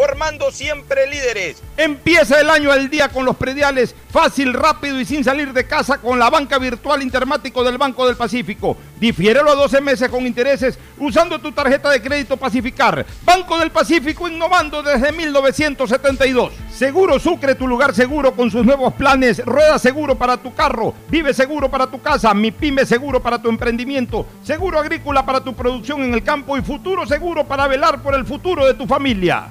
formando siempre líderes. Empieza el año al día con los prediales, fácil, rápido y sin salir de casa con la banca virtual intermático del Banco del Pacífico. Difiérelo a 12 meses con intereses usando tu tarjeta de crédito Pacificar. Banco del Pacífico innovando desde 1972. Seguro Sucre, tu lugar seguro con sus nuevos planes. Rueda seguro para tu carro, vive seguro para tu casa, mi pyme seguro para tu emprendimiento, seguro agrícola para tu producción en el campo y futuro seguro para velar por el futuro de tu familia.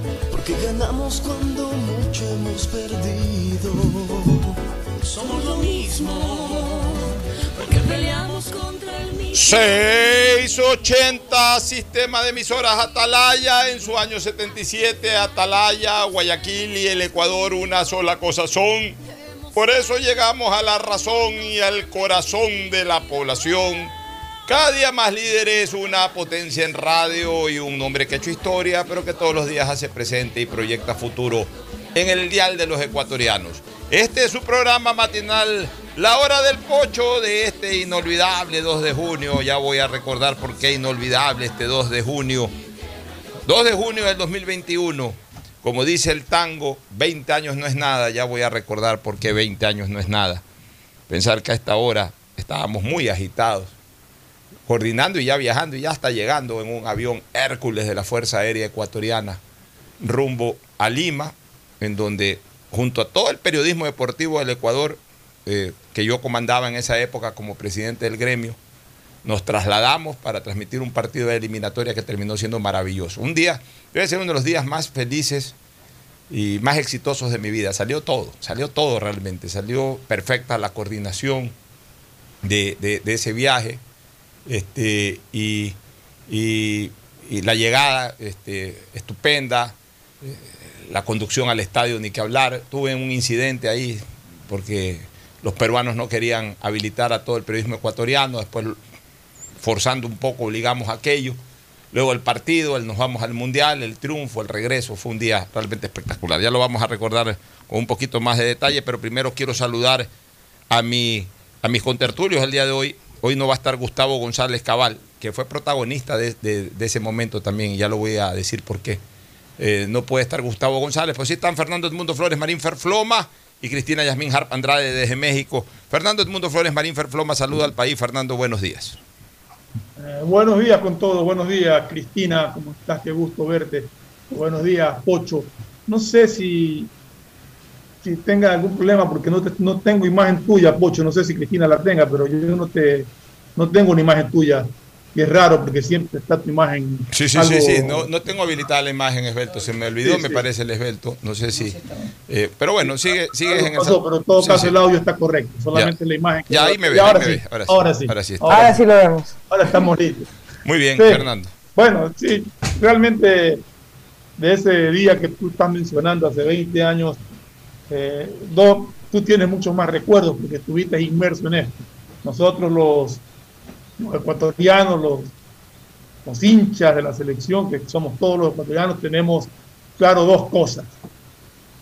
porque ganamos cuando mucho hemos perdido. Somos lo mismo, porque peleamos contra el mismo. 680 Sistema de Emisoras Atalaya en su año 77, Atalaya, Guayaquil y el Ecuador una sola cosa son. Por eso llegamos a la razón y al corazón de la población cada día más líderes, una potencia en radio y un hombre que ha hecho historia, pero que todos los días hace presente y proyecta futuro en el dial de los ecuatorianos. Este es su programa matinal, La Hora del Pocho, de este inolvidable 2 de junio. Ya voy a recordar por qué inolvidable este 2 de junio. 2 de junio del 2021. Como dice el tango, 20 años no es nada. Ya voy a recordar por qué 20 años no es nada. Pensar que a esta hora estábamos muy agitados coordinando y ya viajando y ya está llegando en un avión Hércules de la Fuerza Aérea Ecuatoriana rumbo a Lima, en donde junto a todo el periodismo deportivo del Ecuador, eh, que yo comandaba en esa época como presidente del gremio, nos trasladamos para transmitir un partido de eliminatoria que terminó siendo maravilloso. Un día, debe ser uno de los días más felices y más exitosos de mi vida. Salió todo, salió todo realmente, salió perfecta la coordinación de, de ese viaje este, y, la llegada este, estupenda, eh, la conducción al estadio, ni que hablar. Tuve un incidente ahí porque los peruanos no querían habilitar a todo el periodismo ecuatoriano, después forzando un poco obligamos a aquello. Luego el partido, el nos vamos al Mundial, el triunfo, el regreso, fue un día realmente espectacular. Ya lo vamos a recordar con un poquito más de detalle, pero primero quiero saludar a, mi, a mis contertulios el día de hoy, Hoy no va a estar Gustavo González Cabal, que fue protagonista de, ese momento también, y ya lo voy a decir por qué. Eh, no puede estar Gustavo González, pues sí están Fernando Edmundo Flores, Marín Ferfloma y Cristina Yasmín Harp Andrade desde México. Fernando Edmundo Flores, Marín Ferfloma, saluda al país. Fernando, buenos días. Eh, buenos días con todo, buenos días Cristina, ¿cómo estás? Qué gusto verte. Buenos días, Pocho. No sé si si tenga algún problema, porque no, no tengo imagen tuya, Pocho, no sé si Cristina la tenga, pero yo no, te, no tengo una imagen tuya y es raro porque siempre está tu imagen. Sí, sí, algo- sí, sí. No, no tengo habilitada la imagen esbelto. Se me olvidó, Sí, me sí. parece el esbelto. No sé si. eh, pero bueno, sigue, sigue en el. pasó, pero en todo Sí, caso sí. el audio está correcto, solamente la imagen. Ya, ahí me ve, ahora, ahí me sí, ve, ahora sí. ahora sí, Ahora sí está. Ahora sí lo vemos. ahora estamos listos. Muy bien, Sí. Fernando. Bueno, sí, realmente de ese día que tú estás mencionando hace 20 años, eh, tú tienes muchos más recuerdos porque estuviste inmerso en esto. Nosotros los, los ecuatorianos, los, los hinchas de la selección, que somos todos los ecuatorianos, tenemos claro dos cosas.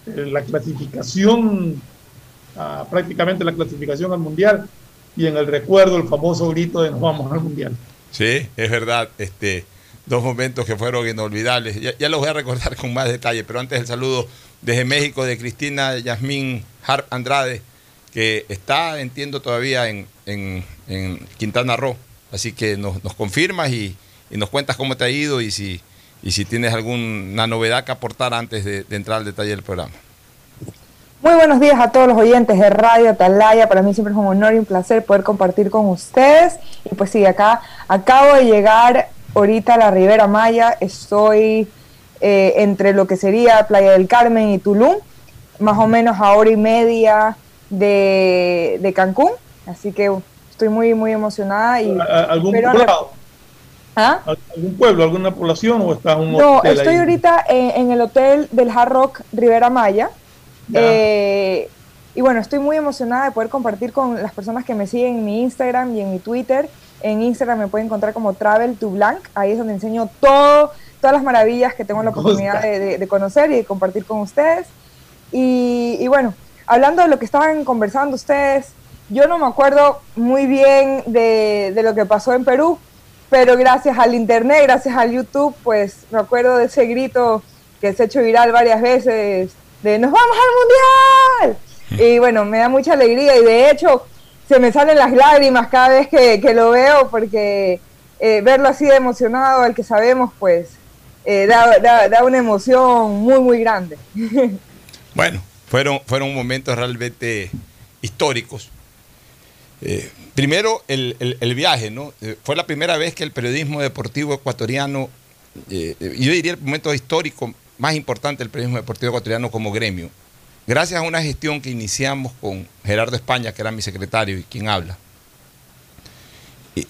Eh, La clasificación, ah, prácticamente la clasificación al mundial y en el recuerdo el famoso grito de nos vamos al mundial. Sí, es verdad. Este, dos momentos que fueron inolvidables. Ya, ya los voy a recordar con más detalle, pero antes el saludo desde México de Cristina Yasmín Harp Andrade, que está, entiendo, todavía en, en- en Quintana Roo. Así que nos, nos confirmas y, y nos cuentas cómo te ha ido y si, y si tienes alguna novedad que aportar antes de, de entrar al detalle del programa. Muy buenos días a todos los oyentes de Radio Atalaya. Para mí siempre es un honor y un placer poder compartir con ustedes. Y pues sí, acá acabo de llegar ahorita a la Ribera Maya. Estoy eh, entre lo que sería Playa del Carmen y Tulum, más o menos a hora y media de, de Cancún. Así que estoy muy, muy emocionada. Y, ¿A- a- ¿Algún poblado? ¿Ah? ¿Al- ¿Algún pueblo, alguna población o estás un No, hotel estoy ahí? ahorita en, en el hotel del Hard Rock Rivera Maya. Ya. Eh, y bueno, estoy muy emocionada de poder compartir con las personas que me siguen en mi Instagram y en mi Twitter. En Instagram me pueden encontrar como Travel to Blanc. Ahí es donde enseño todo, todas las maravillas que tengo la oportunidad de, de- de conocer y de compartir con ustedes. Y, y bueno, hablando de lo que estaban conversando ustedes, yo no me acuerdo muy bien de, de lo que pasó en Perú, pero gracias al internet, gracias al YouTube, pues me acuerdo de ese grito que se ha hecho viral varias veces de ¡Nos vamos al Mundial! Y bueno, me da mucha alegría y de hecho se me salen las lágrimas cada vez que, que lo veo porque eh, verlo así de emocionado, al que sabemos, pues eh, da, da- da una emoción muy, muy grande. Bueno, fueron, fueron momentos realmente históricos. Eh, primero, el, el- viaje, ¿no? Eh, fue la primera vez que el periodismo deportivo ecuatoriano, yo diría el momento histórico más importante del periodismo deportivo ecuatoriano como gremio, gracias a una gestión que iniciamos con Gerardo España, que era mi secretario y quien habla.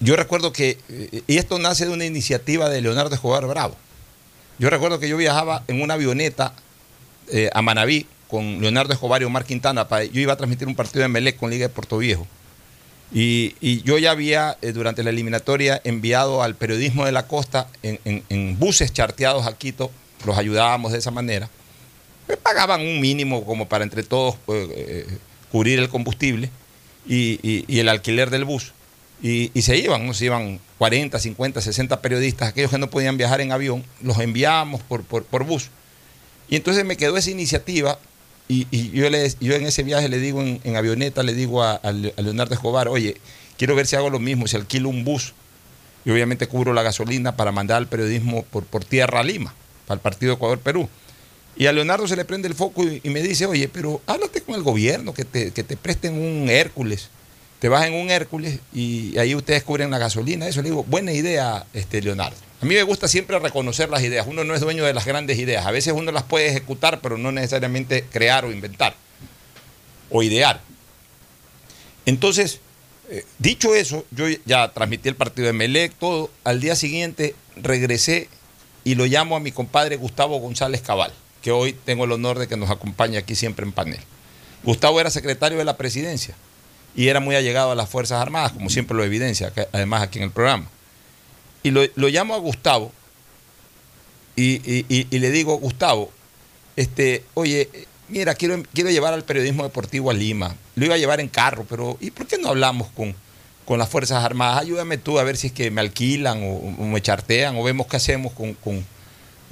Yo recuerdo que, y esto nace de una iniciativa de Leonardo Escobar Bravo. Yo recuerdo que yo viajaba en una avioneta eh, a Manabí con Leonardo Escobar y Omar Quintana. yo iba a transmitir un partido de Melec con Liga de Puerto Viejo. Y, yo ya había, eh, durante la eliminatoria, enviado al periodismo de la costa en, buses charteados a Quito, los ayudábamos de esa manera. Me pagaban un mínimo como para entre todos pues, eh, cubrir el combustible y el alquiler del bus. Y, se iban, ¿no? se iban 40, 50, 60 periodistas, aquellos que no podían viajar en avión, los enviábamos por, por, bus. Y entonces me quedó esa iniciativa y, yo, le, yo en ese viaje le digo en, avioneta, le digo a Leonardo Escobar, oye, quiero ver si hago lo mismo, si alquilo un bus y obviamente cubro la gasolina para mandar al periodismo por, por tierra a Lima, para el partido Ecuador-Perú. Y a Leonardo se le prende el foco y, y me dice, oye, pero háblate con el gobierno, que te, que te presten un Hércules. Te vas en un Hércules y ahí ustedes cubren la gasolina. Eso le digo, buena idea, este Leonardo. A mí me gusta siempre reconocer las ideas. Uno no es dueño de las grandes ideas. A veces uno las puede ejecutar, pero no necesariamente crear o inventar o idear. Entonces, eh, dicho eso, yo ya transmití el partido de Melec, todo. Al día siguiente regresé y lo llamo a mi compadre Gustavo González Cabal, que hoy tengo el honor de que nos acompañe aquí siempre en panel. Gustavo era secretario de la presidencia y era muy allegado a las Fuerzas Armadas, como siempre lo evidencia, además aquí en el programa. Y lo, llamo a Gustavo y, le digo, Gustavo, este, oye, mira, quiero, quiero llevar al periodismo deportivo a Lima. Lo iba a llevar en carro, pero ¿y por qué no hablamos con, con las Fuerzas Armadas? Ayúdame tú a ver si es que me alquilan o, o me chartean o vemos qué hacemos con, con,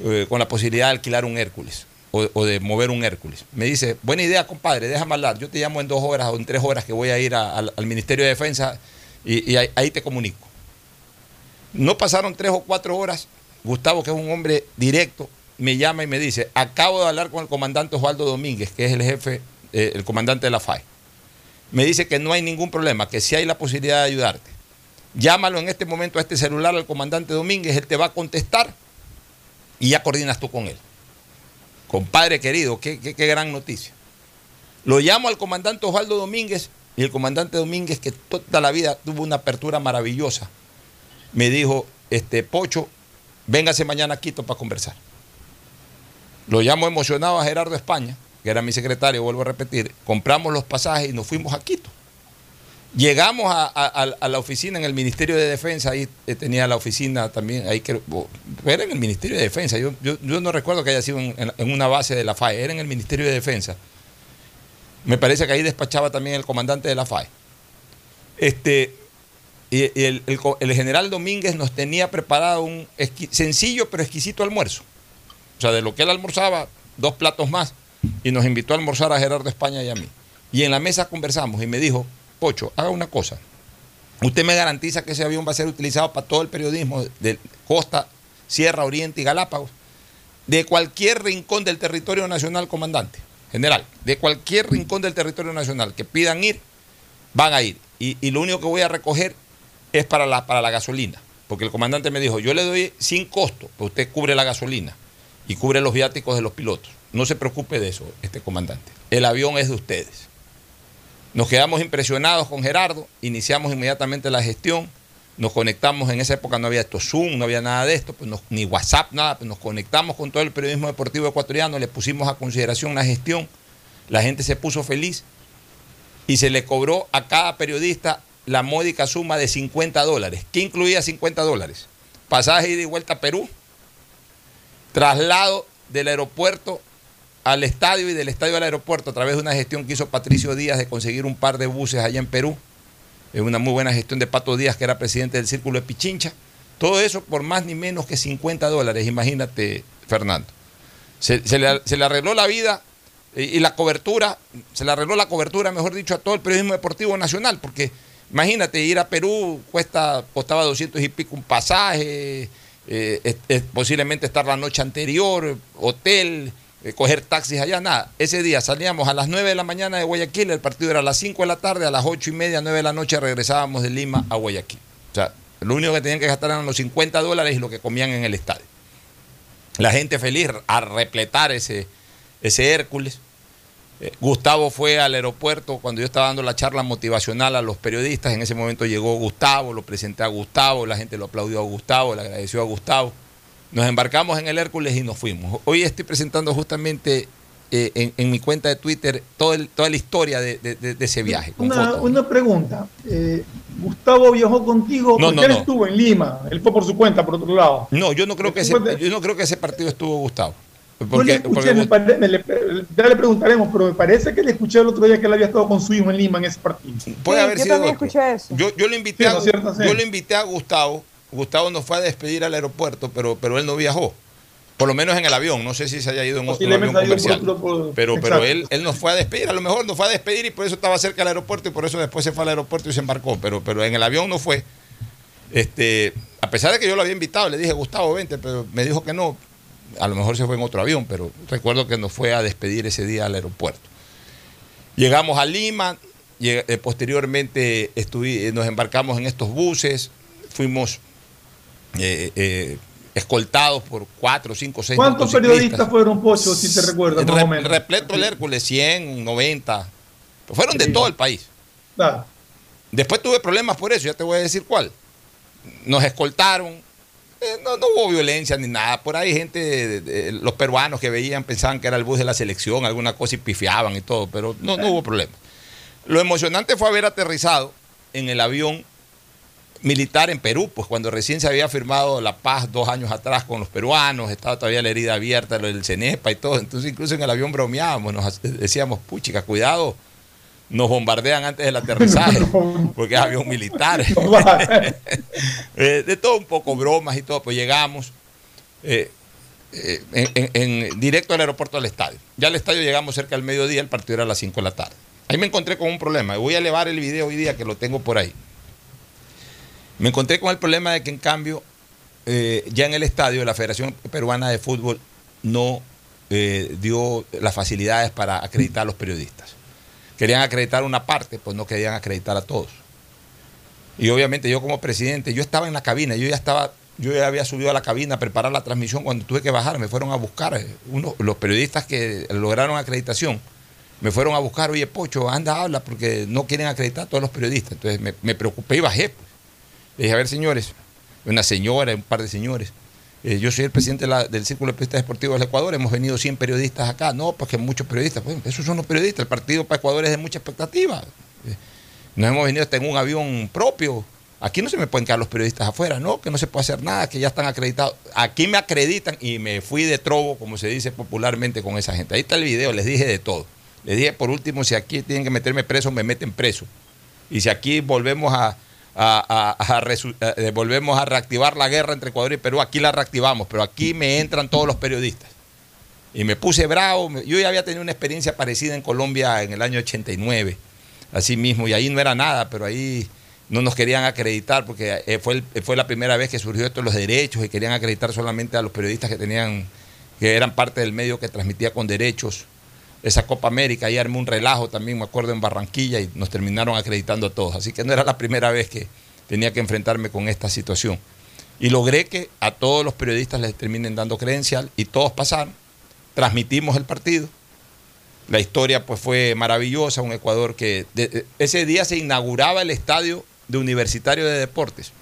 eh, con la posibilidad de alquilar un Hércules o, de mover un Hércules. Me dice, buena idea, compadre, déjame hablar. Yo te llamo en dos horas o en tres horas que voy a ir al, Ministerio de Defensa y, ahí te comunico. No pasaron tres o cuatro horas. Gustavo, que es un hombre directo, me llama y me dice, acabo de hablar con el comandante Osvaldo Domínguez, que es el jefe, eh, el comandante de la FAE. Me dice que no hay ningún problema, que sí hay la posibilidad de ayudarte. Llámalo en este momento a este celular al comandante Domínguez, él te va a contestar y ya coordinas tú con él. Compadre querido, qué, qué- qué gran noticia. Lo llamo al comandante Osvaldo Domínguez y el comandante Domínguez, que toda la vida tuvo una apertura maravillosa, me dijo, este Pocho, véngase mañana a Quito para conversar. Lo llamo emocionado a Gerardo España, que era mi secretario, vuelvo a repetir, compramos los pasajes y nos fuimos a Quito. Llegamos a, la oficina en el Ministerio de Defensa, ahí eh, tenía la oficina también, ahí que, era en el Ministerio de Defensa, yo, no recuerdo que haya sido en, una base de la FAE, era en el Ministerio de Defensa. Me parece que ahí despachaba también el comandante de la FAE. Este, y, el, general Domínguez nos tenía preparado un sencillo pero exquisito almuerzo. O sea, de lo que él almorzaba, dos platos más, y nos invitó a almorzar a Gerardo España y a mí. Y en la mesa conversamos y me dijo, Pocho, haga una cosa. Usted me garantiza que ese avión va a ser utilizado para todo el periodismo de costa, Sierra, Oriente y Galápagos, de cualquier rincón del territorio nacional, comandante, general, de cualquier rincón del territorio nacional que pidan ir, van a ir. Y, lo único que voy a recoger es para la, para la gasolina. Porque el comandante me dijo, yo le doy sin costo, pero usted cubre la gasolina y cubre los viáticos de los pilotos. No se preocupe de eso, este comandante. El avión es de ustedes. Nos quedamos impresionados con Gerardo, iniciamos inmediatamente la gestión, nos conectamos, en esa época no había esto Zoom, no había nada de esto, pues ni WhatsApp, nada, pues nos conectamos con todo el periodismo deportivo ecuatoriano, le pusimos a consideración la gestión, la gente se puso feliz y se le cobró a cada periodista la módica suma de 50 dólares. ¿Qué incluía 50 dólares? Pasaje ida y vuelta a Perú, traslado del aeropuerto al estadio y del estadio al aeropuerto a través de una gestión que hizo Patricio Díaz de conseguir un par de buses allá en Perú. Es una muy buena gestión de Pato Díaz, que era presidente del Círculo de Pichincha. Todo eso por más ni menos que 50 dólares, imagínate, Fernando. Se, le, arregló la vida y, la cobertura, se le arregló la cobertura, mejor dicho, a todo el periodismo deportivo nacional, porque imagínate, ir a Perú cuesta, costaba 200 y pico un pasaje, eh, es posiblemente estar la noche anterior, hotel, eh, coger taxis allá, nada. Ese día salíamos a las 9 de la mañana de Guayaquil, el partido era a las 5 de la tarde, a las 8 y media, 9 de la noche regresábamos de Lima a Guayaquil. O sea, lo único que tenían que gastar eran los 50 dólares y lo que comían en el estadio. La gente feliz a repletar ese, ese Hércules. Eh, Gustavo fue al aeropuerto cuando yo estaba dando la charla motivacional a los periodistas. En ese momento llegó Gustavo, lo presenté a Gustavo, la gente lo aplaudió a Gustavo, le agradeció a Gustavo. Nos embarcamos en el Hércules y nos fuimos. Hoy estoy presentando justamente eh, en, en mi cuenta de Twitter todo el- toda la historia de, de- de- de ese viaje. con Una, fotos. una pregunta. eh, Gustavo viajó contigo No, porque no, él no. estuvo en Lima. Él fue por su cuenta, por otro lado. No, yo no creo que ese, yo no creo que ese partido estuvo Gustavo. Le Porque, escuché, porque me pare- me le- ya le preguntaremos, pero me parece que le escuché el otro día que él había estado con su hijo en Lima en ese partido. puede Sí, haber yo sido también escuché eso. Yo, yo lo invité Sí, a, ¿no es cierto? Sí. yo lo invité a Gustavo. Gustavo nos fue a despedir al aeropuerto, pero, pero él no viajó. Por lo menos en el avión. No sé si se haya ido en otro avión comercial. por otro- por- pero pero él, él nos fue a despedir. A lo mejor nos fue a despedir y por eso estaba cerca del aeropuerto y por eso después se fue al aeropuerto y se embarcó. Pero, pero en el avión no fue. Este, a pesar de que yo lo había invitado, le dije, Gustavo, vente, pero me dijo que no. A lo mejor se fue en otro avión, pero recuerdo que nos fue a despedir ese día al aeropuerto. Llegamos a Lima, eh, posteriormente eh, nos embarcamos en estos buses, fuimos eh, eh, escoltados por cuatro, cinco, seis ¿Cuántos periodistas fueron, Pocho, si te recuerdas, más Re- o menos? repleto el Hércules, 100, 90. Pues fueron de todo el país. Claro. Después tuve problemas por eso, ya te voy a decir cuál. Nos escoltaron, eh, no, no hubo violencia ni nada. Por ahí gente, de- de- los peruanos que veían pensaban que era el bus de la selección, alguna cosa y pifiaban y todo, pero no, no hubo problema. Lo emocionante fue haber aterrizado en el avión militar en Perú, pues cuando recién se había firmado la paz dos años atrás con los peruanos, estaba todavía la herida abierta, lo del CENEPA y todo, entonces incluso en el avión bromeábamos, nos decíamos, puchica, cuidado, nos bombardean antes del aterrizaje, porque es avión militar. Eh, de todo un poco, bromas y todo, pues llegamos eh, eh, en, en- en- directo al aeropuerto al estadio. Ya al estadio llegamos cerca del mediodía, el partido era a las 5 de la tarde. Ahí me encontré con un problema. Voy a elevar el video hoy día que lo tengo por ahí. Me encontré con el problema de que en cambio eh, ya en el estadio la Federación Peruana de Fútbol no eh, dio las facilidades para acreditar a los periodistas. Querían acreditar una parte, pues no querían acreditar a todos. Y obviamente yo como presidente, yo estaba en la cabina, yo ya estaba, yo ya había subido a la cabina a preparar la transmisión cuando tuve que bajar, me fueron a buscar eh, uno, los periodistas que lograron acreditación. Me fueron a buscar, oye, Pocho, anda, habla, porque no quieren acreditar a todos los periodistas. Entonces me, preocupé y bajé. pues. Le dije, a ver, señores, una señora, un par de señores. eh, yo soy el presidente del Círculo de Periodistas Deportivos del Ecuador, hemos venido 100 periodistas acá. No, pues que muchos periodistas. Pues, esos son los periodistas. El partido para Ecuador es de mucha expectativa. Eh, Nos hemos venido hasta en un avión propio. Aquí no se me pueden quedar los periodistas afuera, no, que no se puede hacer nada, que ya están acreditados. Aquí me acreditan y me fui de trobo, como se dice popularmente, con esa gente. Ahí está el video, les dije de todo. Les dije, por último, si aquí tienen que meterme preso, me meten preso. Y si aquí volvemos a, a- eh, volvemos a reactivar la guerra entre Ecuador y Perú, aquí la reactivamos, pero aquí me entran todos los periodistas. Y me puse bravo. Yo ya había tenido una experiencia parecida en Colombia en el año 89, así mismo, y ahí no era nada, pero ahí no nos querían acreditar porque eh, fue, fue la primera vez que surgió esto de los derechos y querían acreditar solamente a los periodistas que tenían, que eran parte del medio que transmitía con derechos esa Copa América. Ahí armé un relajo también, me acuerdo, en Barranquilla y nos terminaron acreditando a todos. Así que no era la primera vez que tenía que enfrentarme con esta situación. Y logré que a todos los periodistas les terminen dando credencial y todos pasaron. Transmitimos el partido. La historia pues fue maravillosa, un Ecuador que de- ese día se inauguraba el estadio de Universitario de Deportes,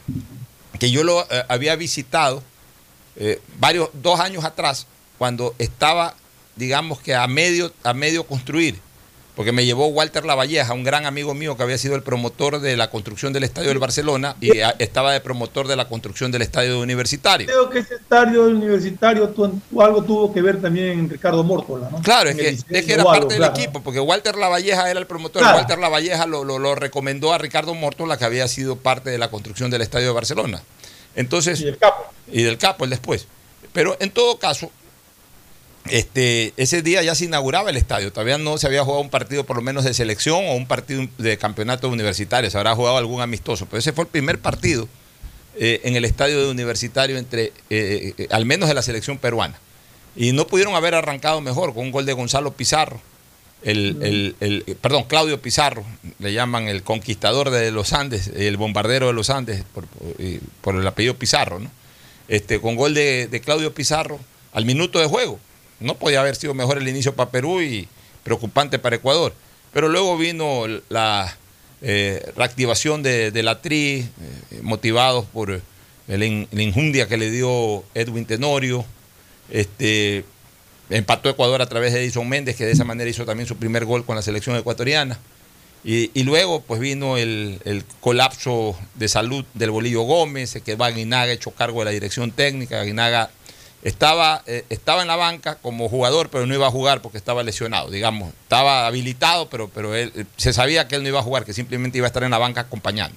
que yo lo eh, había visitado eh, varios dos años atrás cuando estaba digamos que a medio a medio construir porque me llevó Walter Lavalleja, un gran amigo mío que había sido el promotor de la construcción del estadio del Barcelona y a- estaba de promotor de la construcción del estadio Universitario. Creo que ese estadio universitario tu- tu- algo tuvo que ver también en Ricardo Mórtola, ¿no? Claro, es que, es que era algo, parte del claro. equipo, porque Walter Lavalleja era el promotor. Claro. Walter Lavalleja lo, lo- lo recomendó a Ricardo Mortola, que había sido parte de la construcción del estadio de Barcelona. Entonces, Y el capo. y del capo el después. Pero en todo caso, este, ese día ya se inauguraba el estadio. Todavía no se había jugado un partido por lo menos de selección o un partido de campeonato universitario. Se habrá jugado algún amistoso. Pero ese fue el primer partido eh, en el estadio de universitario entre, eh, eh, al menos de la selección peruana. Y no pudieron haber arrancado mejor con un gol de Gonzalo Pizarro. El, el- el- perdón, Claudio Pizarro, le llaman el conquistador de los Andes, el bombardero de los Andes, por, el apellido Pizarro, ¿no? Este, con gol de, de Claudio Pizarro al minuto de juego. No podía haber sido mejor el inicio para Perú y preocupante para Ecuador. Pero luego vino la eh, reactivación de, la TRI, eh, motivados por la injundia que le dio Edwin Tenorio. Este, empató Ecuador a través de Edison Méndez, que de esa manera hizo también su primer gol con la selección ecuatoriana. Y, luego pues vino el, colapso de salud del Bolillo Gómez, se quedó Aguinaga hecho cargo de la dirección técnica. Aguinaga estaba, eh, estaba en la banca como jugador, pero no iba a jugar porque estaba lesionado, digamos. Estaba habilitado, pero, pero él, eh, se sabía que él no iba a jugar, que simplemente iba a estar en la banca acompañando.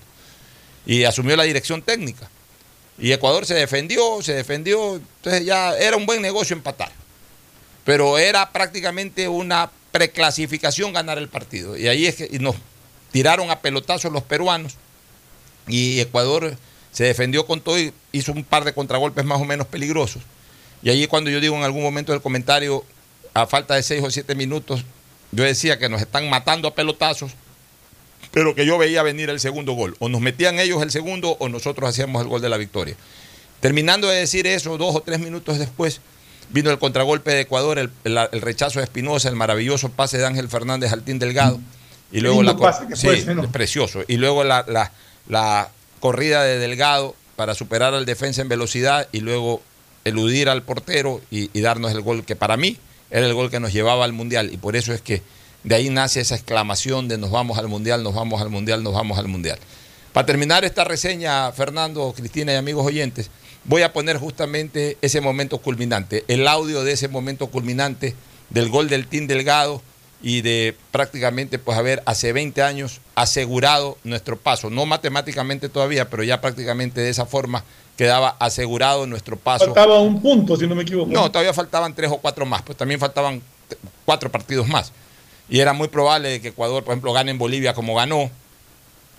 Y asumió la dirección técnica. Y Ecuador se defendió, se defendió, entonces ya era un buen negocio empatar. Pero era prácticamente una preclasificación ganar el partido. Y ahí es que nos tiraron a pelotazos los peruanos y Ecuador se defendió con todo y hizo un par de contragolpes más o menos peligrosos. Y ahí cuando yo digo en algún momento del comentario, a falta de seis o siete minutos, yo decía que nos están matando a pelotazos, pero que yo veía venir el segundo gol. O nos metían ellos el segundo o nosotros hacíamos el gol de la victoria. Terminando de decir eso, dos o tres minutos después, vino el contragolpe de Ecuador, el, el- el rechazo de Espinosa, el maravilloso pase de Ángel Fernández al Team Delgado. Y luego la cor- pase que sí, ¿no? precioso. Y luego la, la- la corrida de Delgado para superar al defensa en velocidad y luego eludir al portero y, darnos el gol que para mí era el gol que nos llevaba al Mundial. Y por eso es que de ahí nace esa exclamación de nos vamos al Mundial, nos vamos al Mundial, nos vamos al Mundial. Para terminar esta reseña, Fernando, Cristina y amigos oyentes, voy a poner justamente ese momento culminante, el audio de ese momento culminante del gol del Team Delgado y de prácticamente, pues a ver, hace 20 años asegurado nuestro paso, no matemáticamente todavía, pero ya prácticamente de esa forma quedaba asegurado nuestro paso. Faltaba un punto, si no me equivoco. No, todavía faltaban tres o cuatro más, pues también faltaban cuatro partidos más. Y era muy probable que Ecuador, por ejemplo, gane en Bolivia como ganó.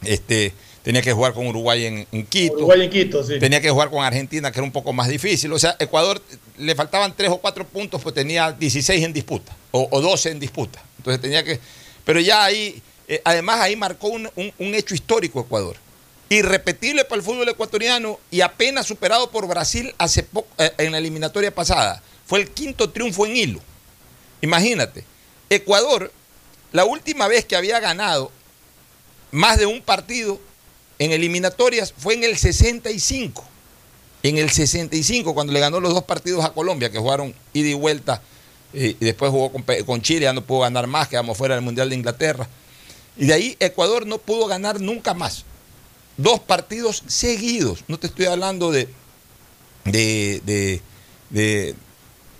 Este, tenía que jugar con Uruguay en, en Quito. Uruguay en Quito, sí. Tenía que jugar con Argentina, que era un poco más difícil. O sea, Ecuador le faltaban tres o cuatro puntos, pues tenía 16 en disputa, o, o 12 en disputa. Entonces tenía que. Pero ya ahí, eh, además ahí marcó un, un- hecho histórico Ecuador. irrepetible para el fútbol ecuatoriano y apenas superado por Brasil hace eh, en la eliminatoria pasada. Fue el quinto triunfo en hilo. Imagínate, Ecuador, la última vez que había ganado más de un partido en eliminatorias fue en el 65. En el 65, cuando le ganó los dos partidos a Colombia, que jugaron ida y vuelta, y después jugó con, Chile, ya no pudo ganar más, quedamos fuera del Mundial de Inglaterra. Y de ahí Ecuador no pudo ganar nunca más. Dos partidos seguidos. No te estoy hablando de, de, de, de,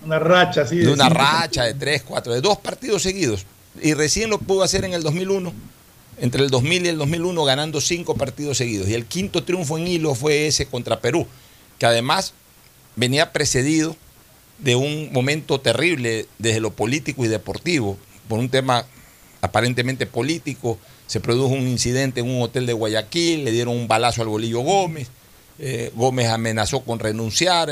Una racha así. de una cinco racha de tres, cuatro, de dos partidos seguidos. Y recién lo pudo hacer en el 2001, entre el 2000 y el 2001, ganando cinco partidos seguidos. Y el quinto triunfo en hilo fue ese contra Perú, que además venía precedido de un momento terrible desde lo político y deportivo, por un tema aparentemente político. Se produjo un incidente en un hotel de Guayaquil, le dieron un balazo al Bolillo Gómez, eh, Gómez amenazó con renunciar,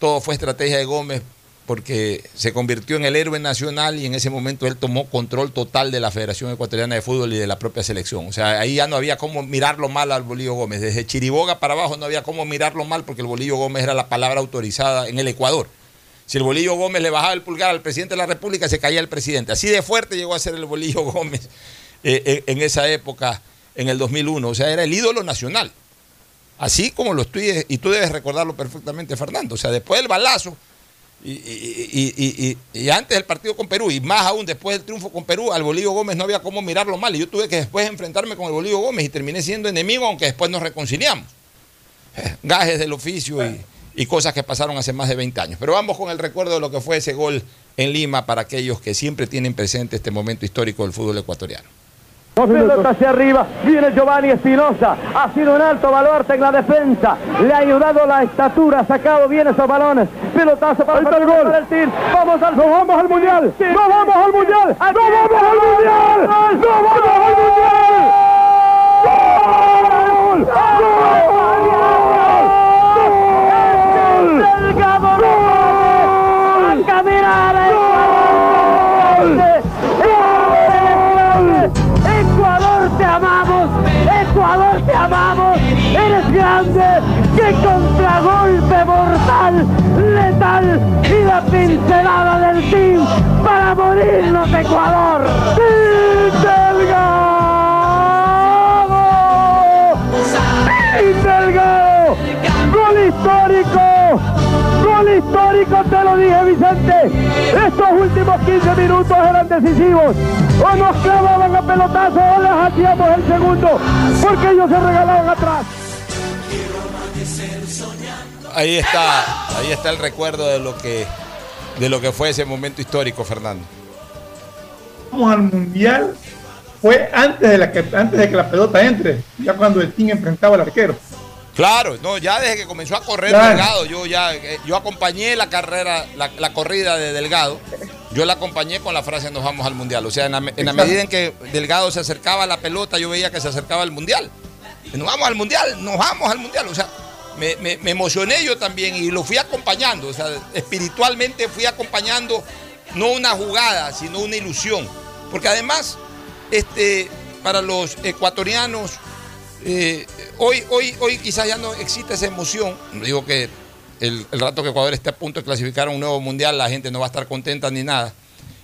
todo fue estrategia de Gómez porque se convirtió en el héroe nacional y en ese momento él tomó control total de la Federación Ecuatoriana de Fútbol y de la propia selección. O sea, ahí ya no había cómo mirarlo mal al Bolillo Gómez. Desde Chiriboga para abajo no había cómo mirarlo mal porque el Bolillo Gómez era la palabra autorizada en el Ecuador. Si el Bolillo Gómez le bajaba el pulgar al presidente de la República, se caía el presidente. Así de fuerte llegó a ser el Bolillo Gómez eh, en, en esa época, en el 2001. O sea, era el ídolo nacional. Así como lo estoy, y tú debes recordarlo perfectamente, Fernando. O sea, después del balazo, y- y antes del partido con Perú, y más aún después del triunfo con Perú, al Bolillo Gómez no había cómo mirarlo mal. Y yo tuve que después enfrentarme con el Bolillo Gómez y terminé siendo enemigo, aunque después nos reconciliamos. Eh, Gajes del oficio y, y cosas que pasaron hace más de 20 años. Pero vamos con el recuerdo de lo que fue ese gol en Lima para aquellos que siempre tienen presente este momento histórico del fútbol ecuatoriano. Dos pelota hacia arriba, viene Giovanni Espinosa, ha sido un alto baluarte en la defensa, le ha ayudado la estatura, ha sacado bien esos balones, pelotazo para, el gol. Para el vamos al, nos vamos al mundial, nos vamos al mundial, nos vamos al mundial, nos vamos al mundial. ¡Gol! ¡Gol! Y la pincelada del team para morirnos Ecuador. ¡Sí, Delgado! ¡Sí, Delgado! ¡Gol histórico! ¡Gol histórico! Te lo dije, Vicente. Estos últimos 15 minutos eran decisivos. O nos clavaban a pelotazo o les hacíamos el segundo. Porque ellos se regalaban atrás. Ahí está, ahí está el recuerdo de lo que, de lo que fue ese momento histórico, Fernando. Vamos al mundial. Fue antes de, la que, antes de que la pelota entre, ya cuando el team enfrentaba al arquero. Claro, no, ya desde que comenzó a correr Claro. Delgado, yo ya, eh, yo acompañé la carrera, la, la corrida de Delgado, yo la acompañé con la frase nos vamos al mundial. O sea, en la, en la medida en que Delgado se acercaba a la pelota, yo veía que se acercaba al mundial. Nos vamos al mundial, nos vamos al mundial. O sea, me, me- me emocioné yo también y lo fui acompañando. O sea, espiritualmente fui acompañando no una jugada, sino una ilusión. Porque además, este, para los ecuatorianos, eh, hoy, hoy, hoy quizás ya no existe esa emoción. No digo que el, el rato que Ecuador esté a punto de clasificar a un nuevo mundial, la gente no va a estar contenta ni nada.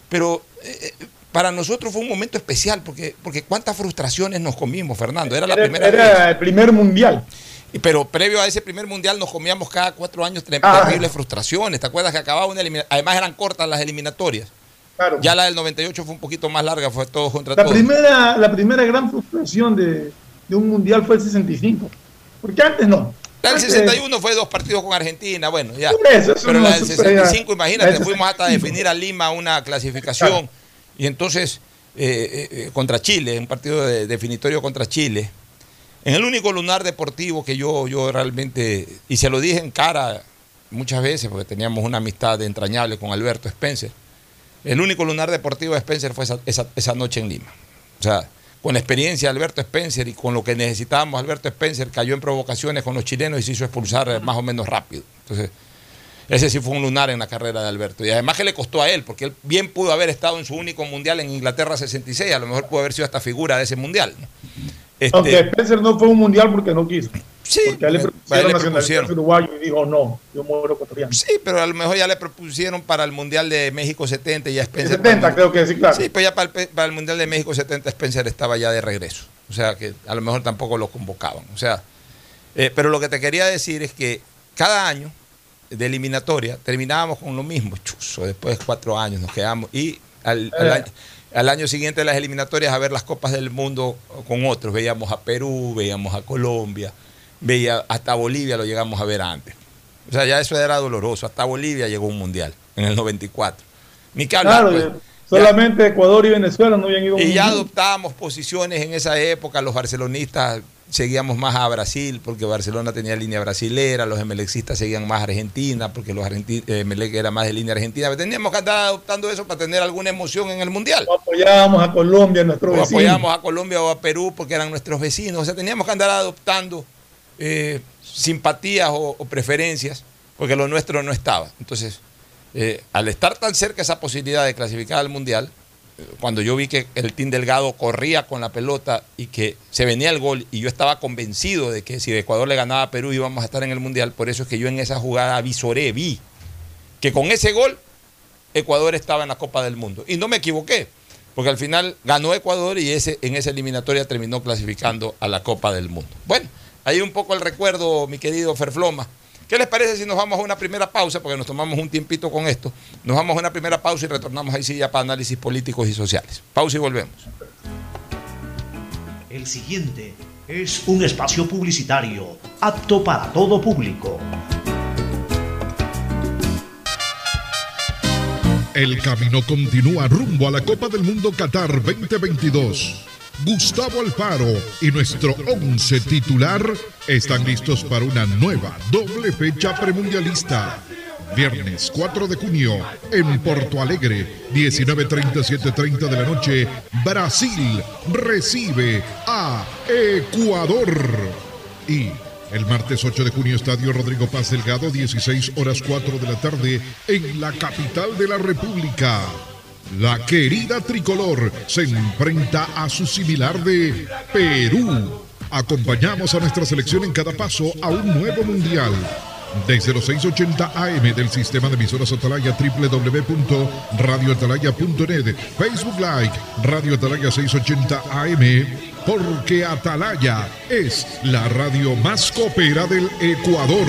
Pero eh, para nosotros fue un momento especial, porque, porque cuántas frustraciones nos comimos, Fernando. Era la Era, primera era el primer mundial. Pero previo a ese primer mundial nos comíamos cada cuatro años terribles frustraciones. ¿Te acuerdas que acababa una eliminación? Además eran cortas las eliminatorias. Claro. Ya la del 98 fue un poquito más larga, fue todo contra La todo. primera, la primera gran frustración de, de un mundial fue el 65. Porque antes no. La del Antes- 61 fue dos partidos con Argentina, bueno, ya. Eso, eso Pero la del se- 65, imagínate, fuimos hasta 65. definir a Lima una clasificación. Claro. Y entonces, eh, eh, eh, contra Chile, un partido de- definitorio contra Chile. En el único lunar deportivo que yo, yo realmente, y se lo dije en cara muchas veces, porque teníamos una amistad entrañable con Alberto Spencer. El único lunar deportivo de Spencer fue esa, esa- esa noche en Lima. O sea, con la experiencia de Alberto Spencer y con lo que necesitábamos, Alberto Spencer cayó en provocaciones con los chilenos y se hizo expulsar más o menos rápido. Entonces, ese sí fue un lunar en la carrera de Alberto. Y además que le costó a él, porque él bien pudo haber estado en su único mundial en Inglaterra 66, a lo mejor pudo haber sido hasta figura de ese mundial. ¿no? Este, Aunque Spencer no fue un mundial porque no quiso. Sí, porque a él le a él propusieron le nacionalidad propusieron. uruguayo y dijo no, yo muero ecuatoriano. Sí, pero a lo mejor ya le propusieron para el Mundial de México 70 y ya Spencer. 70 creo que sí, claro. Sí, pero ya para el, pe- para el Mundial de México 70 Spencer estaba ya de regreso. O sea que a lo mejor tampoco lo convocaban. O sea, eh, pero lo que te quería decir es que cada año de eliminatoria terminábamos con lo mismo, chuzo, después de cuatro años nos quedamos y al, al Eh. año, al año siguiente de las eliminatorias a ver las copas del mundo con otros. Veíamos a Perú, veíamos a Colombia, veía hasta Bolivia lo llegamos a ver antes. O sea, ya eso era doloroso. Hasta Bolivia llegó un mundial en el 94. Ni que hablar. Claro, pues. solamente Ecuador y Venezuela no habían ido a un Y ya mundial. adoptábamos posiciones en esa época, los barcelonistas seguíamos más a Brasil porque Barcelona tenía línea brasilera, los emelexistas seguían más a Argentina porque los argentinos Emelec era más de línea argentina. Teníamos que andar adoptando eso para tener alguna emoción en el Mundial. O apoyábamos a Colombia, nuestro O vecino. apoyábamos a Colombia o a Perú porque eran nuestros vecinos. O sea, teníamos que andar adoptando eh, simpatías o, o preferencias porque lo nuestro no estaba. Entonces, eh, al estar tan cerca esa posibilidad de clasificar al Mundial, eh, cuando yo vi que el Team Delgado corría con la pelota y que se venía el gol y yo estaba convencido de que si Ecuador le ganaba a Perú íbamos a estar en el Mundial, por eso es que yo en esa jugada avisoré, vi que con ese gol Ecuador estaba en la Copa del Mundo. Y no me equivoqué, porque al final ganó Ecuador y ese, en esa eliminatoria terminó clasificando a la Copa del Mundo. Bueno, ahí un poco el recuerdo, mi querido Ferfloma. ¿Qué les parece si nos vamos a una primera pausa? Porque nos tomamos un tiempito con esto. Nos vamos a una primera pausa y retornamos ahí sí ya para análisis políticos y sociales. Pausa y volvemos. El siguiente es un espacio publicitario apto para todo público. El camino continúa rumbo a la Copa del Mundo Qatar 2022. Gustavo Alfaro y nuestro once titular están listos para una nueva doble fecha premundialista. Viernes 4 de junio en Porto Alegre, 19.37.30 de la noche, Brasil recibe a Ecuador. Y el martes 8 de junio, Estadio Rodrigo Paz Delgado, 16 horas 4 de la tarde, en la capital de la República. La querida tricolor se enfrenta a su similar de Perú. Acompañamos a nuestra selección en cada paso a un nuevo mundial. Desde los 680 AM del sistema de emisoras Atalaya www.radioatalaya.net Facebook Live Radio Atalaya 680 AM porque Atalaya es la radio más copera del Ecuador.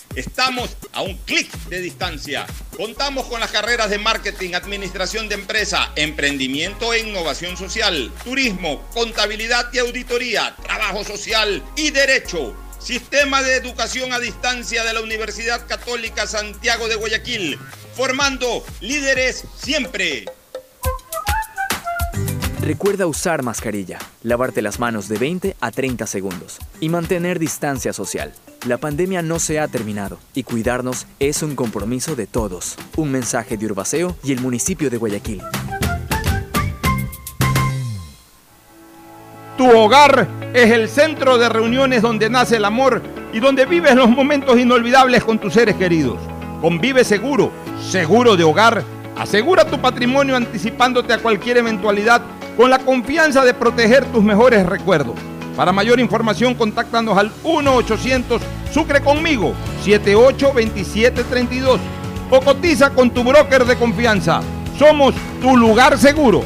Estamos a un clic de distancia. Contamos con las carreras de marketing, administración de empresa, emprendimiento e innovación social, turismo, contabilidad y auditoría, trabajo social y derecho. Sistema de Educación a Distancia de la Universidad Católica Santiago de Guayaquil, formando líderes siempre. Recuerda usar mascarilla, lavarte las manos de 20 a 30 segundos y mantener distancia social. La pandemia no se ha terminado y cuidarnos es un compromiso de todos. Un mensaje de Urbaceo y el municipio de Guayaquil. Tu hogar es el centro de reuniones donde nace el amor y donde vives los momentos inolvidables con tus seres queridos. Convive seguro, seguro de hogar. Asegura tu patrimonio anticipándote a cualquier eventualidad con la confianza de proteger tus mejores recuerdos. Para mayor información, contáctanos al 1-800 Sucre conmigo 782732 o cotiza con tu broker de confianza. Somos tu lugar seguro.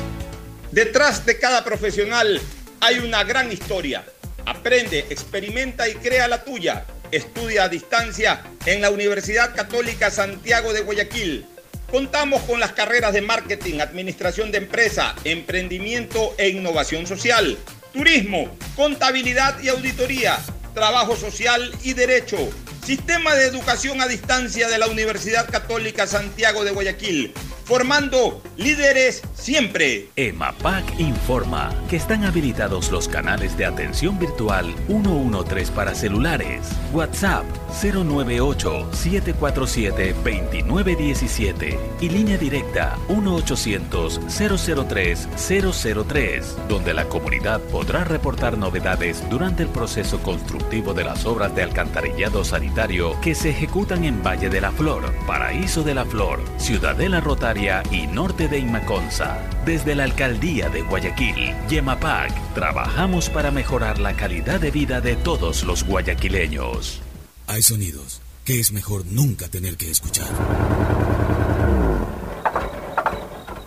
Detrás de cada profesional hay una gran historia. Aprende, experimenta y crea la tuya. Estudia a distancia en la Universidad Católica Santiago de Guayaquil. Contamos con las carreras de marketing, administración de empresa, emprendimiento e innovación social, turismo, contabilidad y auditoría, trabajo social y derecho. Sistema de Educación a Distancia de la Universidad Católica Santiago de Guayaquil formando líderes siempre. EMAPAC informa que están habilitados los canales de atención virtual 113 para celulares, WhatsApp 098-747-2917 y línea directa 1-800-003-003, donde la comunidad podrá reportar novedades durante el proceso constructivo de las obras de alcantarillado sanitario que se ejecutan en Valle de la Flor, Paraíso de la Flor, Ciudadela Rotaria y norte de Inmaconza. Desde la alcaldía de Guayaquil, Yemapac, trabajamos para mejorar la calidad de vida de todos los guayaquileños. Hay sonidos que es mejor nunca tener que escuchar.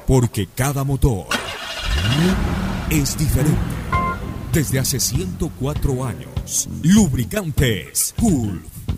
Porque cada motor es diferente. Desde hace 104 años, lubricantes Cool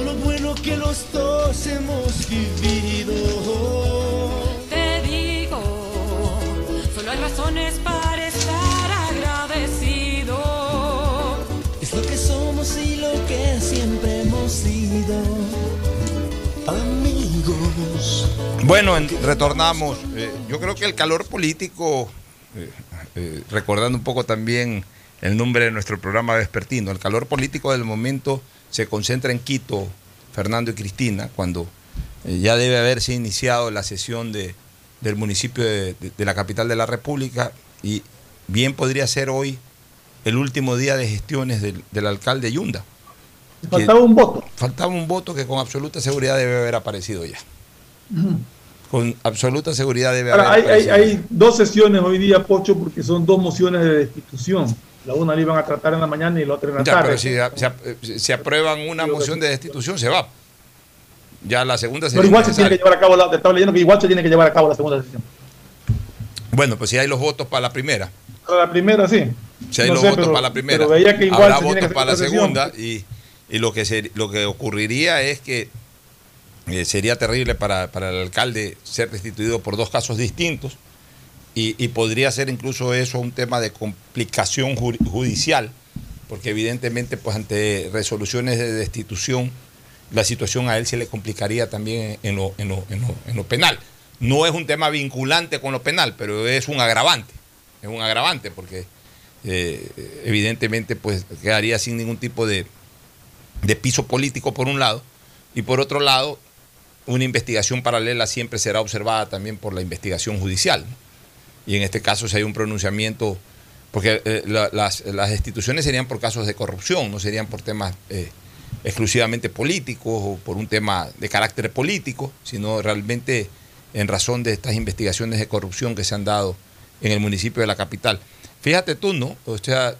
todo lo bueno que los dos hemos vivido. Te digo, solo hay razones para estar agradecido. Es lo que somos y lo que siempre hemos sido. Amigos. Bueno, en- retornamos. Eh, yo creo que el calor político, eh, eh, recordando un poco también el nombre de nuestro programa vespertino, el calor político del momento se concentra en Quito, Fernando y Cristina, cuando eh, ya debe haberse iniciado la sesión de, del municipio de, de- de la capital de la República y bien podría ser hoy el último día de gestiones del, del alcalde Yunda. Faltaba un voto. Faltaba un voto que con absoluta seguridad debe haber aparecido ya. Con absoluta seguridad debe Ahora, haber hay, hay, hay dos sesiones hoy día, Pocho, porque son dos mociones de destitución. La una la iban a tratar en la mañana y la otra en la Ya, tarde. pero si se, ap- se aprueban una moción de destitución, se va. Ya la segunda Pero sería igual se tiene que llevar a cabo, la, estaba leyendo que igual se tiene que llevar a cabo la segunda sesión. Bueno, pues si hay los votos para la primera. Para la primera, sí. Si hay No los sé, votos pero- para la primera. pero veía que igual habrá se tiene que votos para la sesión. segunda y, y lo, que se- lo que ocurriría es que eh, sería terrible para, para el alcalde ser destituido por dos casos distintos y, podría ser incluso eso un tema de complicación ju- judicial, porque evidentemente pues ante resoluciones de destitución la situación a él se le complicaría también en lo, en lo- en lo- en lo penal. No es un tema vinculante con lo penal, pero es un agravante, es un agravante porque eh, evidentemente pues quedaría sin ningún tipo de, de piso político por un lado y por otro lado una investigación paralela siempre será observada también por la investigación judicial. Y en este caso si hay un pronunciamiento, porque eh, la- las, las destituciones serían por casos de corrupción, no serían por temas eh, exclusivamente políticos o por un tema de carácter político, sino realmente en razón de estas investigaciones de corrupción que se han dado en el municipio de la capital. Fíjate tú, ¿no? O sea,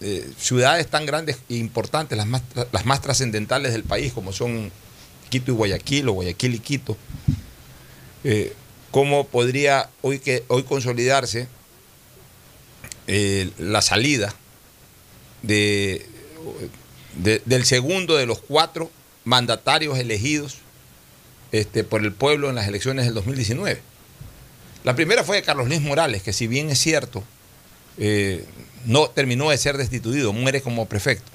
eh, ciudades tan grandes e importantes, las más, las más trascendentales del país, como son Quito y Guayaquil, o Guayaquil y Quito, eh, ¿cómo podría hoy, que, hoy consolidarse eh, la salida de, de- del segundo de los cuatro mandatarios elegidos este, por el pueblo en las elecciones del 2019? La primera fue de Carlos Luis Morales, que si bien es cierto, eh, no terminó de ser destituido, muere como prefecto.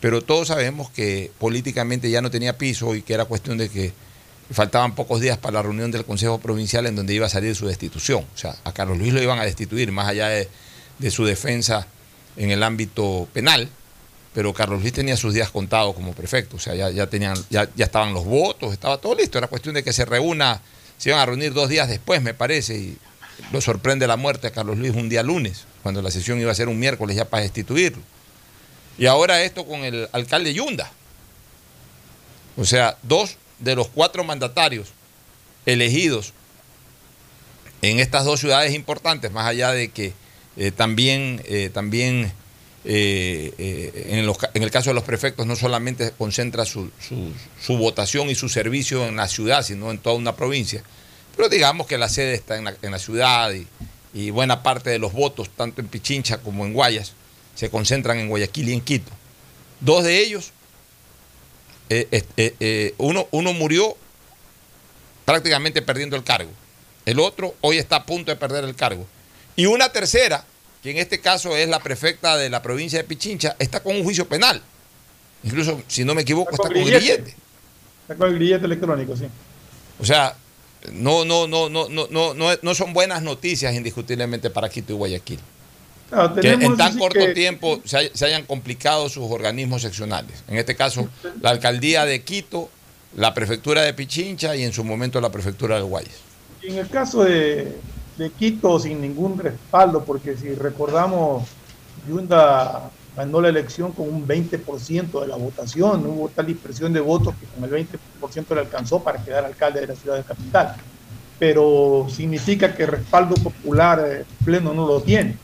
Pero todos sabemos que políticamente ya no tenía piso y que era cuestión de que faltaban pocos días para la reunión del Consejo Provincial en donde iba a salir su destitución. O sea, a Carlos Luis lo iban a destituir, más allá de, su defensa en el ámbito penal, pero Carlos Luis tenía sus días contados como prefecto, o sea, ya, ya tenían, ya, ya estaban los votos, estaba todo listo, era cuestión de que se reúna, se iban a reunir dos días después, me parece, y lo sorprende la muerte de Carlos Luis un día lunes, cuando la sesión iba a ser un miércoles ya para destituirlo. Y ahora esto con el alcalde Yunda. O sea, dos de los cuatro mandatarios elegidos en estas dos ciudades importantes, más allá de que eh, también, eh, también eh, en, el caso de los prefectos no solamente concentra su, su- votación y su servicio en la ciudad, sino en toda una provincia. Pero digamos que la sede está en la, en la ciudad y buena parte de los votos, tanto en Pichincha como en Guayas, se concentran en Guayaquil y en Quito. Dos de ellos, eh, eh, eh, uno, uno murió prácticamente perdiendo el cargo. El otro hoy está a punto de perder el cargo. Y una tercera, que en este caso es la prefecta de la provincia de Pichincha, está con un juicio penal. Incluso, si no me equivoco, está con, está con grillete. Está con el grillete electrónico, sí. O sea, no no, no, no, no, no, no, no son buenas noticias indiscutiblemente para Quito y Guayaquil. Claro, Que en tan corto que- tiempo se, hay- se hayan complicado sus organismos seccionales. En este caso, la alcaldía de Quito, la prefectura de Pichincha y en su momento la prefectura de Guayas. En el caso de, de Quito, sin ningún respaldo, porque si recordamos, Yunda ganó la elección con un 20% de la votación, no hubo tal dispersión de votos que con el 20% le alcanzó para quedar alcalde de la ciudad de capital. Pero significa que respaldo popular eh, pleno no lo tiene.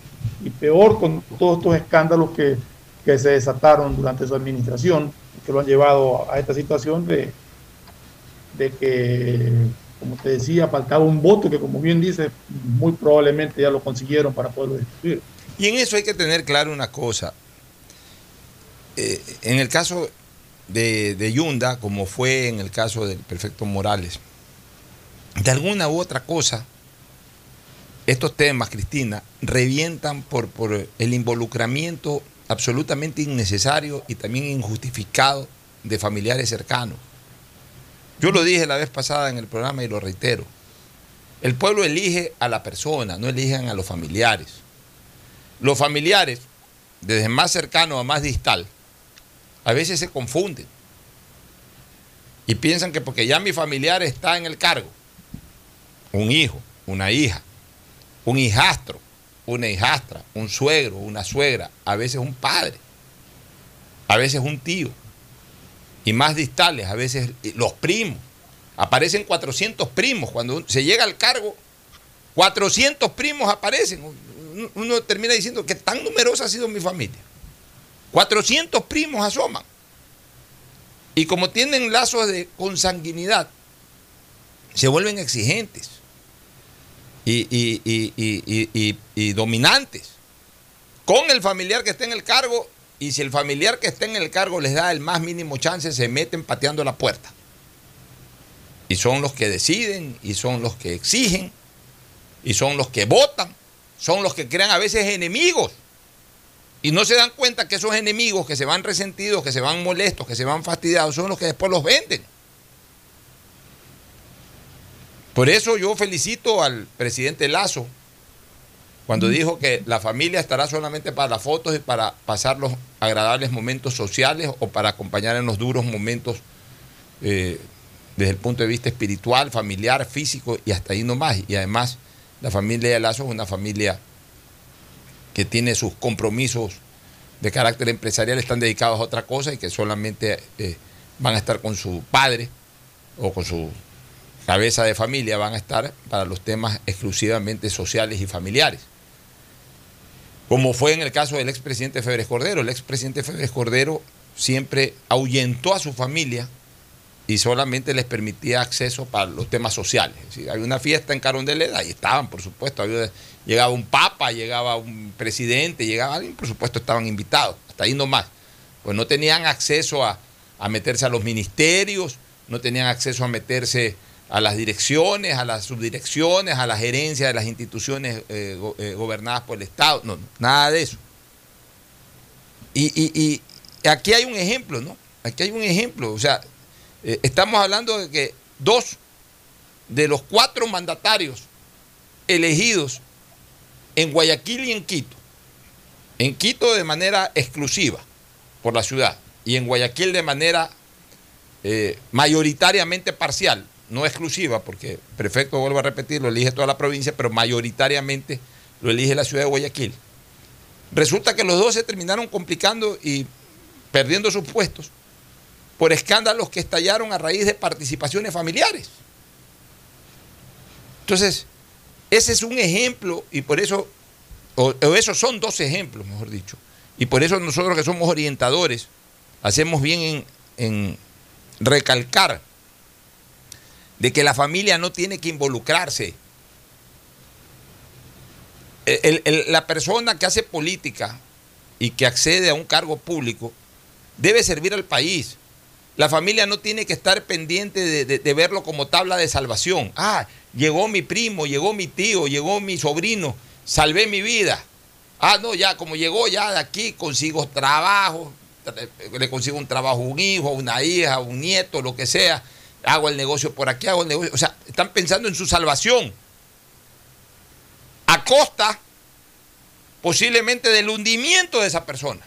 Y peor con todos estos escándalos que, que se desataron durante su administración, que lo han llevado a esta situación de, de que, como te decía, faltaba un voto que, como bien dice, muy probablemente ya lo consiguieron para poderlo destituir. Y en eso hay que tener claro una cosa. Eh, en el caso de, de Yunda, como fue en el caso del prefecto Morales, de alguna u otra cosa, estos temas, Cristina, revientan por, por el involucramiento absolutamente innecesario y también injustificado de familiares cercanos. Yo lo dije la vez pasada en el programa y lo reitero. El pueblo elige a la persona, no eligen a los familiares. Los familiares, desde más cercano a más distal, a veces se confunden y piensan que porque ya mi familiar está en el cargo, un hijo, una hija, un hijastro, una hijastra, un suegro, una suegra, a veces un padre, a veces un tío, y más distales, a veces los primos. Aparecen 400 primos. Cuando se llega al cargo, 400 primos aparecen. Uno termina diciendo que tan numerosa ha sido mi familia. 400 primos asoman. Y como tienen lazos de consanguinidad, se vuelven exigentes y, y- y- dominantes con el familiar que está en el cargo. Y si el familiar que está en el cargo les da el más mínimo chance, se meten pateando la puerta. Y son los que deciden, y son los que exigen, y son los que votan, son los que crean a veces enemigos. Y no se dan cuenta que esos enemigos que se van resentidos, que se van molestos, que se van fastidiados, son los que después los venden. Por eso yo felicito al presidente Lazo cuando dijo que la familia estará solamente para las fotos y para pasar los agradables momentos sociales o para acompañar en los duros momentos eh, desde el punto de vista espiritual, familiar, físico y hasta ahí nomás. Y además la familia de Lazo es una familia que tiene sus compromisos de carácter empresarial, están dedicados a otra cosa y que solamente eh, van a estar con su padre o con su cabeza de familia, van a estar para los temas exclusivamente sociales y familiares. Como fue en el caso del expresidente Febres Cordero. El expresidente Febres Cordero siempre ahuyentó a su familia y solamente les permitía acceso para los temas sociales. Es decir, había una fiesta en Carondelet, ahí estaban, por supuesto. Había- llegaba un papa, llegaba un presidente, llegaba alguien, por supuesto estaban invitados. Hasta ahí nomás. Pues no tenían acceso a, a meterse a los ministerios, no tenían acceso a meterse a las direcciones, a las subdirecciones, a la gerencia de las instituciones eh, eh, gobernadas por el Estado. No, no, nada de eso. Y, aquí hay un ejemplo, ¿no? Aquí hay un ejemplo. O sea, eh, estamos hablando de que dos de los cuatro mandatarios elegidos en Guayaquil y en Quito, en Quito de manera exclusiva por la ciudad y en Guayaquil de manera mayoritariamente parcial, no exclusiva, porque prefecto, vuelvo a repetir, lo elige toda la provincia, pero mayoritariamente lo elige la ciudad de Guayaquil. Resulta que los dos se terminaron complicando y perdiendo sus puestos por escándalos que estallaron a raíz de participaciones familiares. Entonces, ese es un ejemplo y por eso, o, esos son dos ejemplos, mejor dicho. Y por eso nosotros que somos orientadores, hacemos bien en, en recalcar de que la familia no tiene que involucrarse. La persona que hace política y que accede a un cargo público debe servir al país. La familia no tiene que estar pendiente de, de- verlo como tabla de salvación. Ah, llegó mi primo, llegó mi tío, llegó mi sobrino, salvé mi vida. Ah, no, ya, como llegó ya de aquí, consigo trabajo, tra- le consigo un trabajo a un hijo, una hija, un nieto, lo que sea. Hago el negocio por aquí, hago el negocio. O sea, están pensando en su salvación. A costa, posiblemente, del hundimiento de esa persona.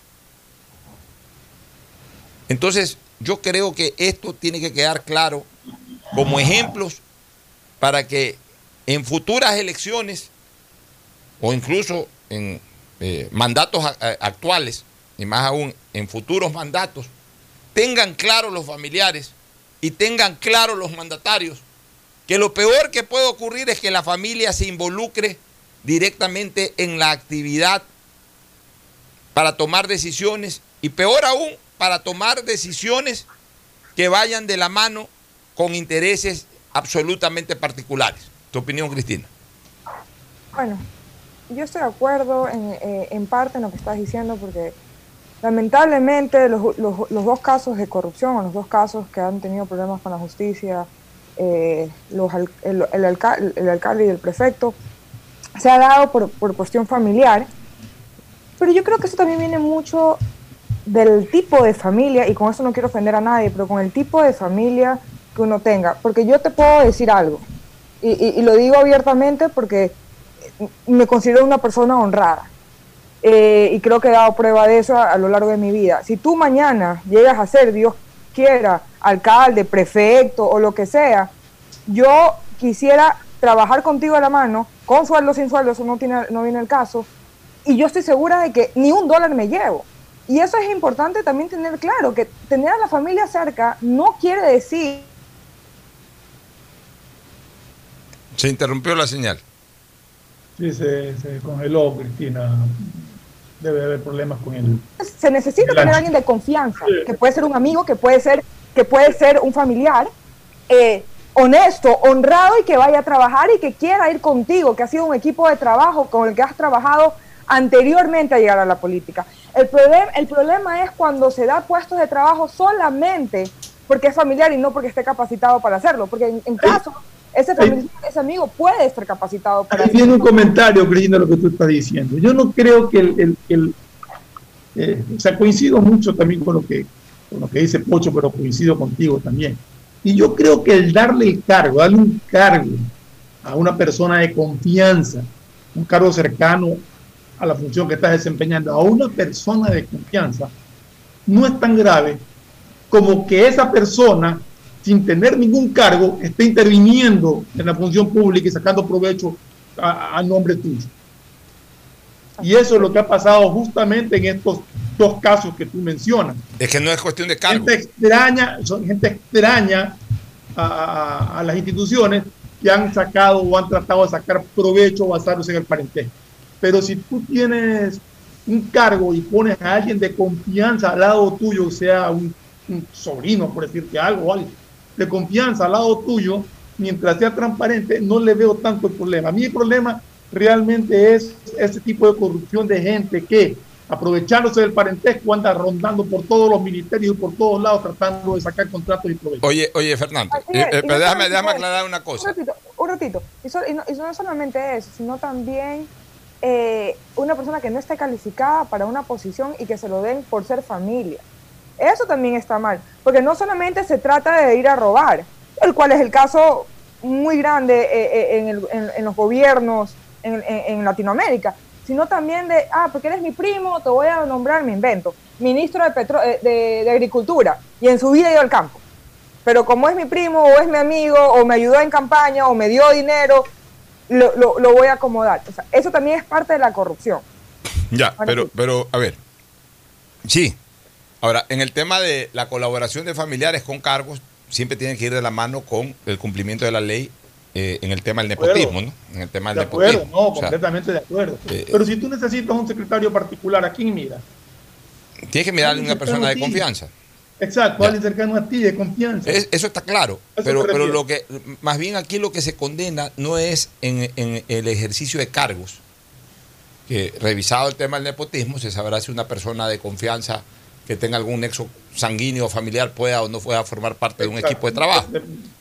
Entonces, yo creo que esto tiene que quedar claro como ejemplos para que en futuras elecciones o incluso en eh, mandatos actuales, y más aún en futuros mandatos, tengan claro los familiares y tengan claro los mandatarios que lo peor que puede ocurrir es que la familia se involucre directamente en la actividad para tomar decisiones y peor aún para tomar decisiones que vayan de la mano con intereses absolutamente particulares. ¿Tu opinión, Cristina? Bueno, yo estoy de acuerdo en, eh, parte en lo que estás diciendo porque lamentablemente los, los- dos casos de corrupción o los dos casos que han tenido problemas con la justicia, eh, el, el alca- el alcalde y el prefecto, se ha dado por, por cuestión familiar, pero yo creo que eso también viene mucho del tipo de familia, y con eso no quiero ofender a nadie, pero con el tipo de familia que uno tenga, porque yo te puedo decir algo, y- y lo digo abiertamente porque me considero una persona honrada. Eh, y creo que he dado prueba de eso a, a lo largo de mi vida. Si tú mañana llegas a ser, Dios quiera, alcalde, prefecto o lo que sea, yo quisiera trabajar contigo a la mano, con sueldo, sin sueldo, eso no, tiene, no viene el caso, y yo estoy segura de que ni un dólar me llevo. Y eso es importante también tener claro, que tener a la familia cerca no quiere decir Se interrumpió la señal. Sí, se, se congeló, Cristina. Debe haber problemas con el. se necesita El tener alguien de confianza, que puede ser un amigo, que puede ser, que puede ser un familiar, eh, honesto, honrado y que vaya a trabajar y que quiera ir contigo, que ha sido un equipo de trabajo con el que has trabajado anteriormente a llegar a la política. El, problem- el problema es cuando se da puestos de trabajo solamente porque es familiar y no porque esté capacitado para hacerlo, porque en, en caso ese, ese amigo puede estar capacitado para Ahí viene un comentario, Cristina, lo que tú estás diciendo. Yo no creo que el. el- el- eh, o sea, coincido mucho también con lo, que, con lo que dice Pocho, pero coincido contigo también. Y yo creo que el darle el cargo, darle un cargo a una persona de confianza, un cargo cercano a la función que estás desempeñando, a una persona de confianza, no es tan grave como que esa persona, sin tener ningún cargo, esté interviniendo en la función pública y sacando provecho a, a nombre tuyo. Y eso es lo que ha pasado justamente en estos dos casos que tú mencionas. Es que no es cuestión de cargo. Gente extraña, son gente extraña a, a- a las instituciones que han sacado o han tratado de sacar provecho basándose en el parentesco. Pero si tú tienes un cargo y pones a alguien de confianza al lado tuyo, sea un, un sobrino, por decirte algo, o alguien de confianza al lado tuyo, mientras sea transparente, no le veo tanto el problema. A mí el problema realmente es ese tipo de corrupción de gente que aprovechándose del parentesco, anda rondando por todos los ministerios y por todos lados tratando de sacar contratos y proveedores. Oye, oye, Fernando, eh, eh, no déjame, aclarar una cosa. Un ratito, un ratito. Y, so- y no, y no solamente eso, sino también eh, una persona que no esté calificada para una posición y que se lo den por ser familia. Eso también está mal, porque no solamente se trata de ir a robar, el cual es el caso muy grande eh, eh, en, el- en- en los gobiernos en, Latinoamérica, sino también de, ah, porque eres mi primo, te voy a nombrar, me invento, ministro de, petro- eh, de, de Agricultura, y en su vida ha ido al campo. Pero como es mi primo, o es mi amigo, o me ayudó en campaña, o me dio dinero, lo, lo- lo voy a acomodar. O sea, eso también es parte de la corrupción. Ya, pero, pero, a ver. Sí. Ahora, en el tema de la colaboración de familiares con cargos, siempre tiene que ir de la mano con el cumplimiento de la ley eh, en el tema del acuerdo. nepotismo, ¿no? En el tema De del acuerdo, nepotismo. no, O sea, completamente de acuerdo. eh, Pero si tú necesitas un secretario particular, ¿a quién mira? tienes que mirarle a una persona de confianza. Exacto, alguien cercano a ti, de confianza. Es- eso está claro. Eso Pero, pero lo que, más bien aquí lo que se condena no es en, en el ejercicio de cargos, que revisado el tema del nepotismo, se sabrá si una persona de confianza que tenga algún nexo sanguíneo o familiar pueda o no pueda formar parte de un equipo de trabajo.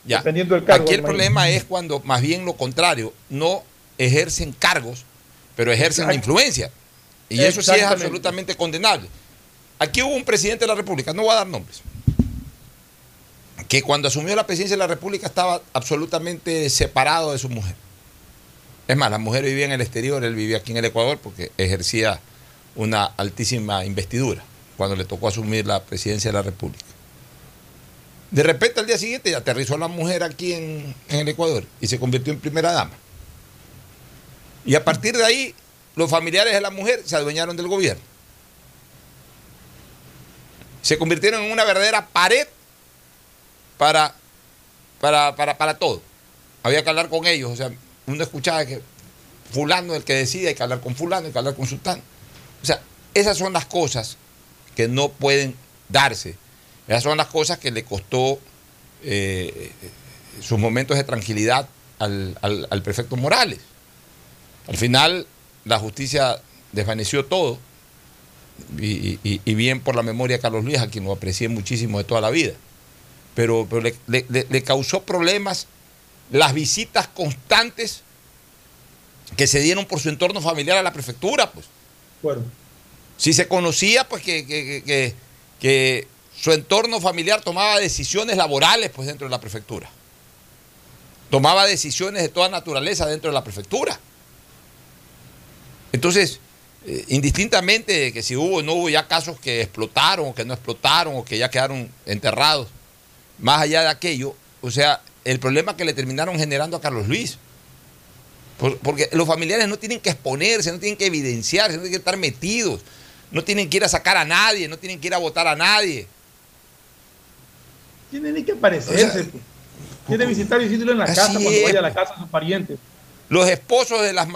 Ya. Dependiendo del cargo. Aquí el problema es cuando más bien lo contrario, no ejercen cargos, pero ejercen influencia. Y eso sí es absolutamente condenable. Aquí hubo un presidente de la República, no voy a dar nombres, que cuando asumió la presidencia de la República estaba absolutamente separado de su mujer. Es más, la mujer vivía en el exterior, él vivía aquí en el Ecuador porque ejercía una altísima investidura cuando le tocó asumir la presidencia de la República. De repente al día siguiente aterrizó la mujer aquí en, el Ecuador y se convirtió en primera dama. Y a partir de ahí, los familiares de la mujer se adueñaron del gobierno. Se convirtieron en una verdadera pared para, para, para, para todo. Había que hablar con ellos. O sea, uno escuchaba que fulano es el que decide, hay que hablar con fulano, hay que hablar con sultán. O sea, esas son las cosas que no pueden darse. Esas son las cosas que le costó eh, sus momentos de tranquilidad al, al- prefecto Morales. Al final, la justicia desvaneció todo. Y, y- bien por la memoria de Carlos Luis, a quien lo aprecié muchísimo de toda la vida. Pero, pero le, le- le- le causó problemas las visitas constantes que se dieron por su entorno familiar a la prefectura, pues. Bueno, Si se conocía, pues que, que- que- que- su entorno familiar tomaba decisiones laborales, pues dentro de la prefectura. Tomaba decisiones de toda naturaleza dentro de la prefectura. Entonces, eh, indistintamente de que si hubo o no hubo ya casos que explotaron o que no explotaron o que ya quedaron enterrados, más allá de aquello, o sea, el problema que le terminaron generando a Carlos Luis. Por- porque los familiares no tienen que exponerse, no tienen que evidenciarse, no tienen que estar metidos, no tienen que ir a sacar a nadie, no tienen que ir a votar a nadie. tiene ni que aparecerse. O sea, pues. tiene que visitar y decirlo en la casa cuando es, vaya a la casa de sus parientes. Los esposos de las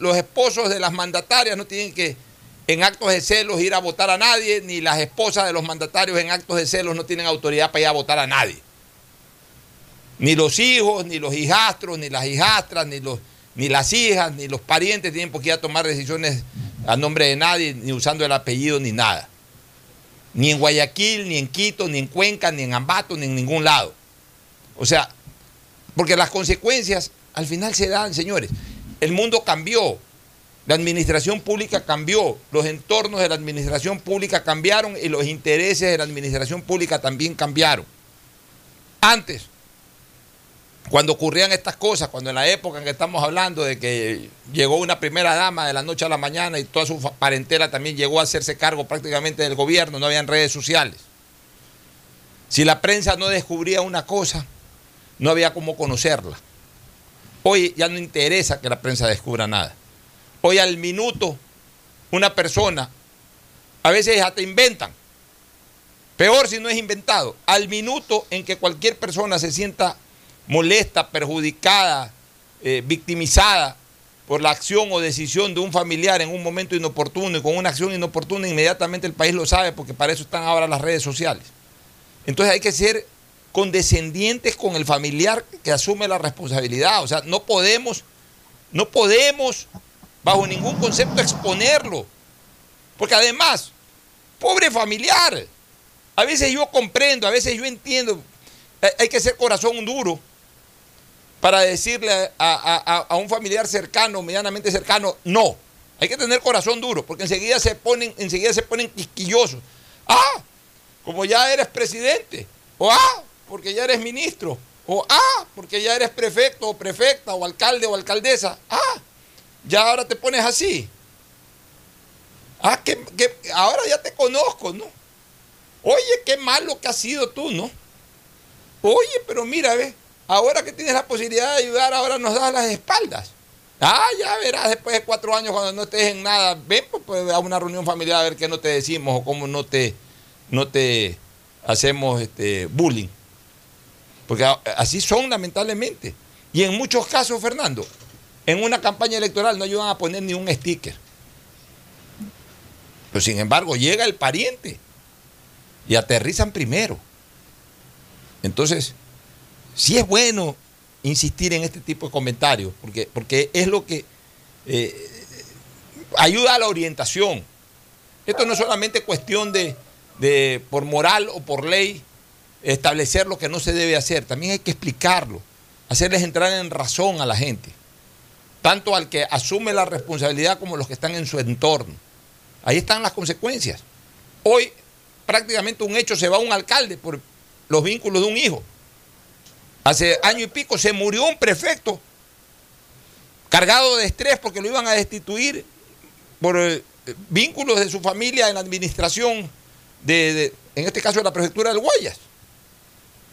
los esposos de las mandatarias no tienen que en actos de celos ir a votar a nadie, ni las esposas de los mandatarios en actos de celos no tienen autoridad para ir a votar a nadie. Ni los hijos, ni los hijastros, ni las hijastras, ni los ni las hijas, ni los parientes tienen por qué ir a tomar decisiones a nombre de nadie, ni usando el apellido, ni nada. Ni en Guayaquil, ni en Quito, ni en Cuenca, ni en Ambato, ni en ningún lado. O sea, porque las consecuencias al final se dan, señores. El mundo cambió, la administración pública cambió, los entornos de la administración pública cambiaron y los intereses de la administración pública también cambiaron. Antes, cuando ocurrían estas cosas, cuando en la época en que estamos hablando de que llegó una primera dama de la noche a la mañana y toda su parentela también llegó a hacerse cargo prácticamente del gobierno, no habían redes sociales. Si la prensa no descubría una cosa, no había cómo conocerla. Hoy ya no interesa que la prensa descubra nada. Hoy al minuto, una persona, a veces te inventan. Peor si no es inventado. Al minuto en que cualquier persona se sienta molesta, perjudicada, eh, victimizada por la acción o decisión de un familiar en un momento inoportuno y con una acción inoportuna, inmediatamente el país lo sabe porque para eso están ahora las redes sociales. Entonces hay que ser condescendientes con el familiar que asume la responsabilidad. O sea, no podemos, no podemos bajo ningún concepto exponerlo. Porque además, pobre familiar. A veces yo comprendo, a veces yo entiendo. Hay- Hay que ser corazón duro para decirle a, a- a- un familiar cercano, medianamente cercano, no. Hay que tener corazón duro, porque enseguida se ponen, enseguida se ponen quisquillosos. Ah, como ya eres presidente. O ah, porque ya eres ministro. O ah, porque ya eres prefecto o prefecta o alcalde o alcaldesa. Ah, ya ahora te pones así. Ah, que, que ahora ya te conozco, ¿no? Oye, qué malo que has sido tú, ¿no? Oye, pero mira, ve, ahora que tienes la posibilidad de ayudar, ahora nos das las espaldas. Ah, ya verás después de cuatro años cuando no estés en nada, ven pues, pues, a una reunión familiar a ver qué no te decimos o cómo no te, no te hacemos este, bullying. Porque así son lamentablemente. Y en muchos casos, Fernando, en una campaña electoral no ayudan a poner ni un sticker. Pero sin embargo, llega el pariente y aterrizan primero. Entonces, sí es bueno insistir en este tipo de comentarios, porque, porque es lo que eh, ayuda a la orientación. Esto no es solamente cuestión de, de, por moral o por ley, establecer lo que no se debe hacer, también hay que explicarlo, hacerles entrar en razón a la gente, tanto al que asume la responsabilidad como los que están en su entorno. Ahí están las consecuencias. Hoy prácticamente un hecho se va a un alcalde por los vínculos de un hijo. Hace año y pico se murió un prefecto cargado de estrés porque lo iban a destituir por eh, vínculos de su familia en la administración de, en este caso, de la prefectura del Guayas.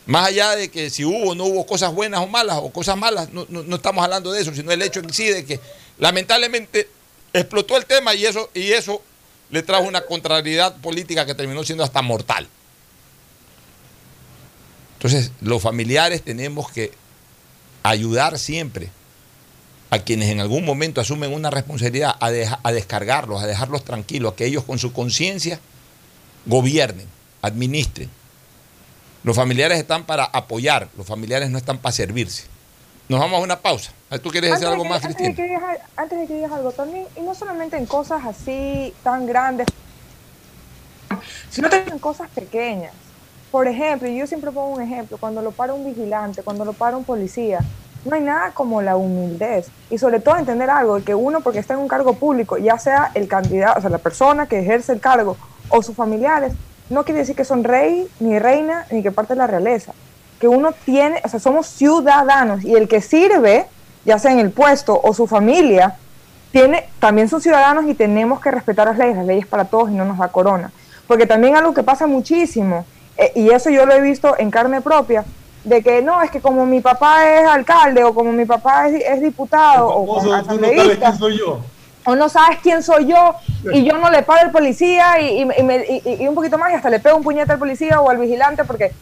Más allá de que si hubo o no hubo cosas buenas o malas o cosas malas, no estamos hablando de eso, sino el hecho en sí de que lamentablemente explotó el tema y eso, y eso le trajo una contrariedad política que terminó siendo hasta mortal. Entonces, los familiares tenemos que ayudar siempre a quienes en algún momento asumen una responsabilidad a, deja- a descargarlos, a dejarlos tranquilos, a que ellos con su conciencia gobiernen, administren. Los familiares están para apoyar, los familiares no están para servirse. Nos vamos a una pausa. ¿Tú quieres decir de algo que- más, antes de Cristina? que digas- antes de que digas algo también, y no solamente en cosas así tan grandes, sino también en cosas pequeñas. Por ejemplo, yo siempre pongo un ejemplo, cuando lo para un vigilante, cuando lo para un policía, no hay nada como la humildad y sobre todo entender algo, que uno porque está en un cargo público, ya sea el candidato, o sea, la persona que ejerce el cargo o sus familiares, no quiere decir que son rey, ni reina, ni que parte de la realeza. Que uno tiene, o sea, somos ciudadanos y el que sirve, ya sea en el puesto o su familia, tiene, también son ciudadanos y tenemos que respetar las leyes, las leyes para todos y no nos da corona. Porque también algo que pasa muchísimo, eh, y eso yo lo he visto en carne propia, de que no, es que como mi papá es alcalde o como mi papá es, es diputado o como no quién soy yo. o no sabes quién soy yo y yo no le paro al policía y, y- y me- y- y un poquito más y hasta le pego un puñete al policía o al vigilante porque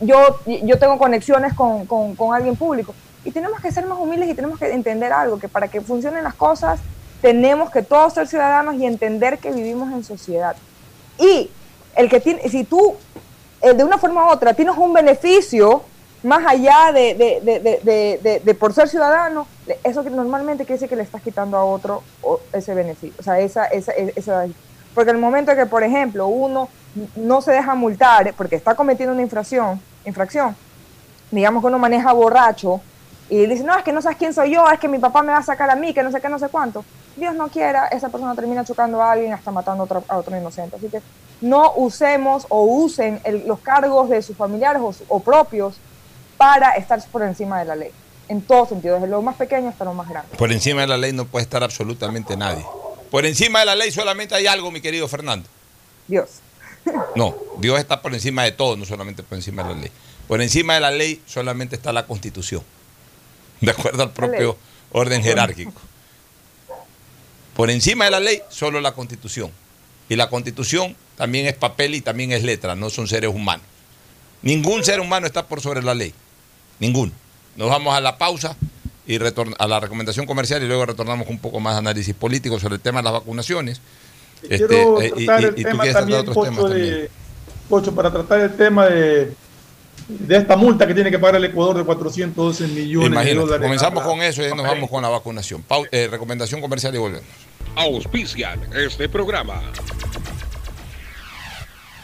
yo, yo tengo conexiones con, con- con alguien público. Y tenemos que ser más humildes y tenemos que entender algo, que para que funcionen las cosas tenemos que todos ser ciudadanos y entender que vivimos en sociedad. Y el que tiene, si tú eh, de una forma u otra tienes un beneficio más allá de, de, de, de- por ser ciudadano, eso que normalmente quiere decir que le estás quitando a otro ese beneficio. O sea, esa, esa, e- esa, porque el momento que, por ejemplo, uno no se deja multar porque está cometiendo una infracción, infracción, digamos que uno maneja borracho y dice, no, es que no sabes quién soy yo, es que mi papá me va a sacar a mí, que no sé qué, no sé cuánto. Dios no quiera, esa persona termina chocando a alguien hasta matando a otro, a otro inocente. Así que no usemos o usen el- los cargos de sus familiares o, o propios para estar por encima de la ley. En todo sentido, desde lo más pequeño hasta lo más grande. Por encima de la ley no puede estar absolutamente nadie. Por encima de la ley solamente hay algo, mi querido Fernando. Dios. No, Dios está por encima de todo, no solamente por encima de la ley. Por encima de la ley solamente está la constitución, de acuerdo al propio orden jerárquico. Por encima de la ley, solo la constitución. Y la constitución también es papel y también es letra, no son seres humanos. Ningún ser humano está por sobre la ley. Ninguno. Nos vamos a la pausa y a la recomendación comercial y luego retornamos con un poco más de análisis político sobre el tema de las vacunaciones. Este, Quiero eh, y- tratar tú tratar también, otros Pocho, temas también. de, Pocho, para tratar el tema de, de esta multa que tiene que pagar el Ecuador de 412 millones de dólares. comenzamos con eso y nos vamos con la vacunación. Pau- eh, recomendación comercial y volvemos. auspician este programa.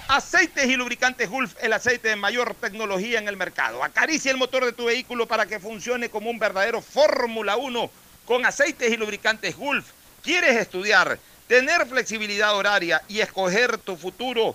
Aceites y lubricantes Gulf, el aceite de mayor tecnología en el mercado. Acaricia el motor de tu vehículo para que funcione como un verdadero Fórmula 1 con aceites y lubricantes Gulf. ¿Quieres estudiar, tener flexibilidad horaria y escoger tu futuro?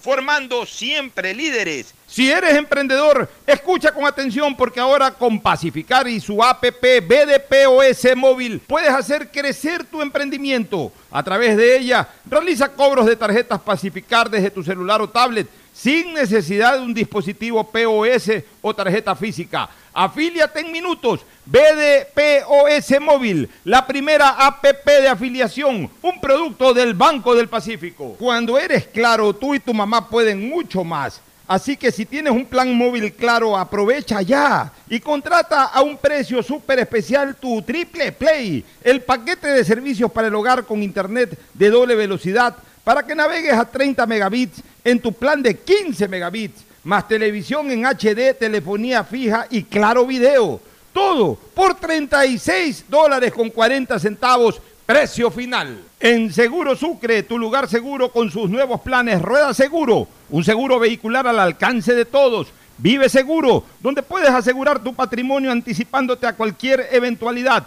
formando siempre líderes. Si eres emprendedor, escucha con atención porque ahora con Pacificar y su APP BDPOS móvil puedes hacer crecer tu emprendimiento. A través de ella, realiza cobros de tarjetas Pacificar desde tu celular o tablet sin necesidad de un dispositivo POS o tarjeta física. Afíliate en minutos. BDPOS Móvil, la primera APP de afiliación, un producto del Banco del Pacífico. Cuando eres claro, tú y tu mamá pueden mucho más. Así que si tienes un plan móvil claro, aprovecha ya y contrata a un precio súper especial tu Triple Play, el paquete de servicios para el hogar con internet de doble velocidad para que navegues a 30 megabits en tu plan de 15 megabits, más televisión en HD, telefonía fija y claro video. Todo por 36 dólares con 40 centavos, precio final. En Seguro Sucre, tu lugar seguro con sus nuevos planes Rueda Seguro, un seguro vehicular al alcance de todos. Vive Seguro, donde puedes asegurar tu patrimonio anticipándote a cualquier eventualidad.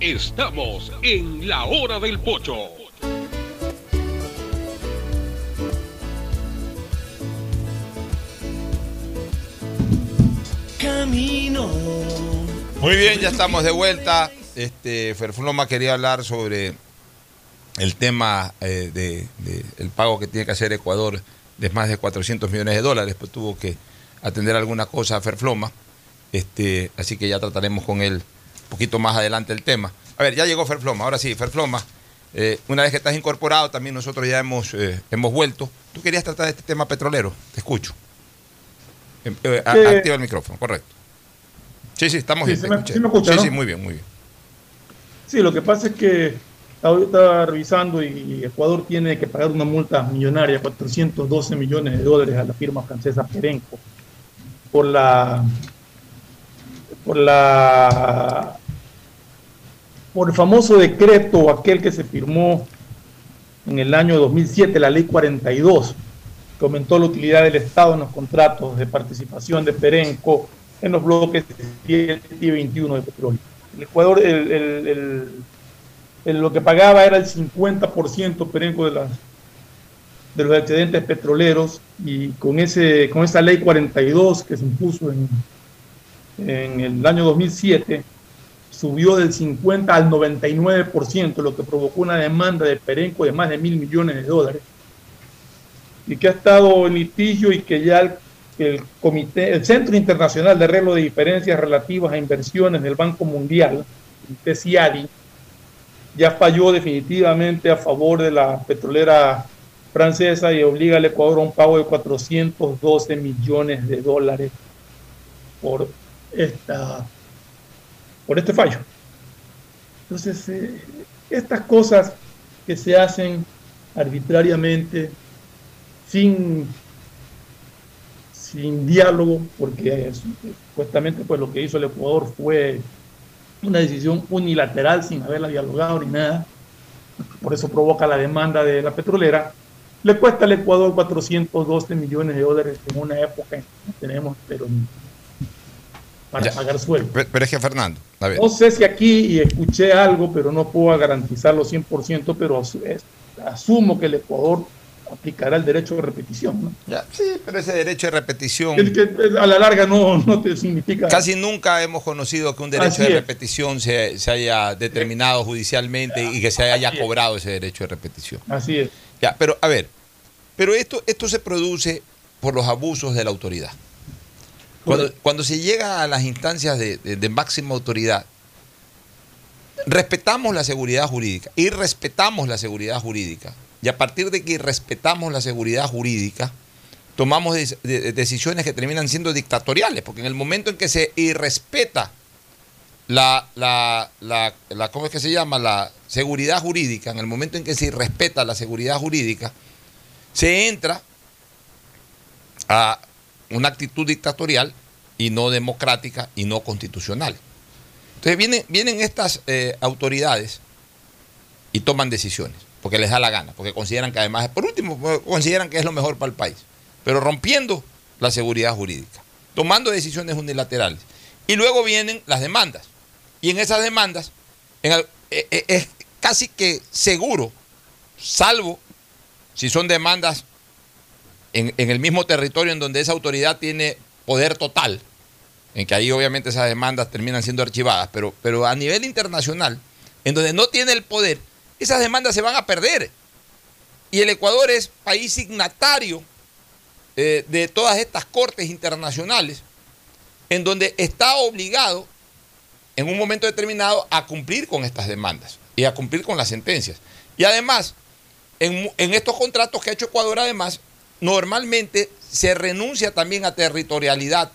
Estamos en la hora del pocho. Camino. Muy bien, ya estamos de vuelta. Este, Ferfloma quería hablar sobre el tema eh, de, de el pago que tiene que hacer Ecuador de más de 400 millones de dólares, pues tuvo que atender alguna cosa a Ferfloma. Este, así que ya trataremos con él poquito más adelante el tema. A ver, ya llegó Ferfloma, ahora sí, Ferfloma. eh, una vez que estás incorporado, también nosotros ya hemos, eh, hemos vuelto. Tú querías tratar de este tema petrolero, te escucho. Em, eh, a- activa el micrófono, correcto. Sí, sí, estamos Sí, bien. sí me- escuché. sí me escucha, sí, ¿no? sí, muy bien, muy bien. Sí, lo que pasa es que ahorita revisando y Ecuador tiene que pagar una multa millonaria, 412 millones de dólares a la firma francesa Perenco por la por la por el famoso decreto aquel que se firmó en el año 2007, la ley 42, que aumentó la utilidad del Estado en los contratos de participación de Perenco en los bloques 7 y 21 de petróleo. El Ecuador, el- lo que pagaba era el 50% Perenco de, las, de los excedentes petroleros y con, ese, con esa ley 42 que se impuso en, en el año 2007, subió del 50 al 99%, lo que provocó una demanda de Perenco de más de mil millones de dólares y que ha estado en litigio y que ya el, comité, el Centro Internacional de Arreglo de Diferencias Relativas a Inversiones del Banco Mundial, el CIADI, ya falló definitivamente a favor de la petrolera francesa y obliga al Ecuador a un pago de 412 millones de dólares por esta por este fallo. Entonces, eh, estas cosas que se hacen arbitrariamente, sin, sin diálogo, porque es- supuestamente pues lo que hizo el Ecuador fue una decisión unilateral sin haberla dialogado ni nada, por eso provoca la demanda de la petrolera, le cuesta al Ecuador 412 millones de dólares en una época en que no tenemos pero para Ya. pagar sueldo. Pero, es que Fernando, a ver. No sé si aquí y escuché algo, pero no puedo garantizarlo 100%, pero asumo que el Ecuador aplicará el derecho de repetición. ¿no? Ya, sí, pero ese derecho de repetición. Que a la larga no, no te significa. Casi nunca hemos conocido que un derecho de repetición se, se haya determinado judicialmente y que se haya es. cobrado ese derecho de repetición. Así es. Ya, pero a ver, pero esto, esto se produce por los abusos de la autoridad. Cuando, cuando se llega a las instancias de, de- de máxima autoridad, respetamos la seguridad jurídica y respetamos la seguridad jurídica. Y a partir de que respetamos la seguridad jurídica, tomamos decisiones que terminan siendo dictatoriales, porque en el momento en que se irrespeta la, la, la, la- ¿cómo es que se llama? La seguridad jurídica, en el momento en que se irrespeta la seguridad jurídica, se entra a una actitud dictatorial y no democrática y no constitucional. Entonces vienen, vienen estas eh, autoridades y toman decisiones, porque les da la gana, porque consideran que además, por último, consideran que es lo mejor para el país, pero rompiendo la seguridad jurídica, tomando decisiones unilaterales. Y luego vienen las demandas. Y en esas demandas eh, eh, es casi que seguro, salvo si son demandas en, el mismo territorio en donde esa autoridad tiene poder total, en que ahí obviamente esas demandas terminan siendo archivadas, pero, pero a nivel internacional, en donde no tiene el poder, esas demandas se van a perder. Y el Ecuador es país signatario eh, de todas estas cortes internacionales, en donde está obligado en un momento determinado a cumplir con estas demandas y a cumplir con las sentencias. Y además, en estos contratos que ha hecho Ecuador, además, normalmente se renuncia también a territorialidad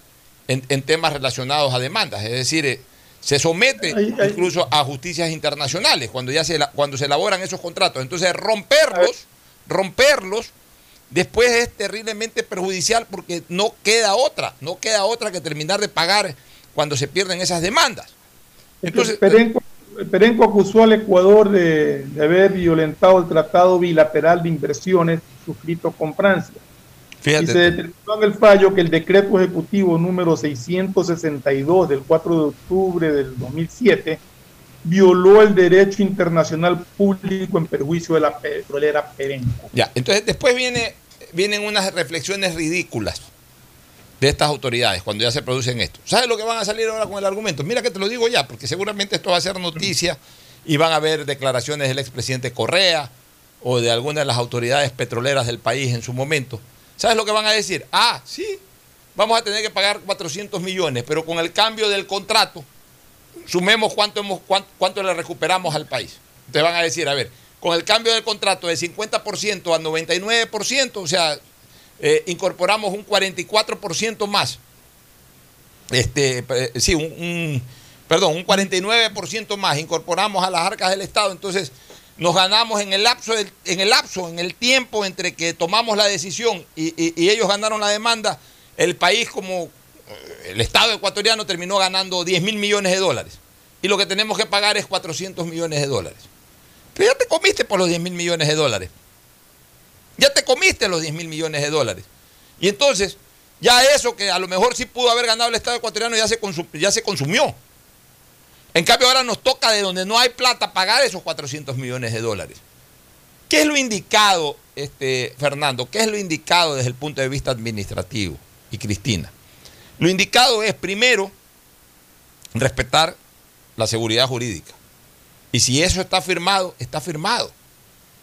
en, en temas relacionados a demandas. Es decir, eh, se somete incluso a justicias internacionales cuando ya se, cuando se elaboran esos contratos. Entonces, romperlos, romperlos, después es terriblemente perjudicial porque no queda otra, no queda otra que terminar de pagar cuando se pierden esas demandas. Entonces, Perenco, Perenco acusó al Ecuador de, de haber violentado el tratado bilateral de inversiones suscrito con Francia. Fíjate y se determinó en el fallo que el decreto ejecutivo número 662 del 4 de octubre del 2007 violó el derecho internacional público en perjuicio de la petrolera Perenco. Ya, entonces después viene, vienen unas reflexiones ridículas de estas autoridades cuando ya se producen esto. ¿Sabes lo que van a salir ahora con el argumento? Mira que te lo digo ya, porque seguramente esto va a ser noticia y van a haber declaraciones del expresidente Correa o de alguna de las autoridades petroleras del país en su momento. ¿Sabes lo que van a decir? Ah, sí, vamos a tener que pagar 400 millones, pero con el cambio del contrato, sumemos cuánto, hemos, cuánto, cuánto le recuperamos al país. Entonces van a decir, a ver, con el cambio del contrato de 50% a 99%, o sea, eh, incorporamos un 44% más. Este, sí, un- perdón, un 49% más incorporamos a las arcas del Estado. Entonces, nos ganamos en el lapso, en el lapso, en el tiempo entre que tomamos la decisión y, y- ellos ganaron la demanda, el país como eh, el Estado ecuatoriano terminó ganando 10 mil millones de dólares. Y lo que tenemos que pagar es 400 millones de dólares. Pero ya te comiste por los 10 mil millones de dólares. Ya te comiste los 10 mil millones de dólares. Y entonces, ya eso que a lo mejor sí pudo haber ganado el Estado ecuatoriano ya se, ya se consumió. En cambio, ahora nos toca de donde no hay plata pagar esos 400 millones de dólares. ¿Qué es lo indicado, este, Fernando? ¿Qué es lo indicado desde el punto de vista administrativo? Y Cristina. Lo indicado es, primero, respetar la seguridad jurídica. Y si eso está firmado, está firmado.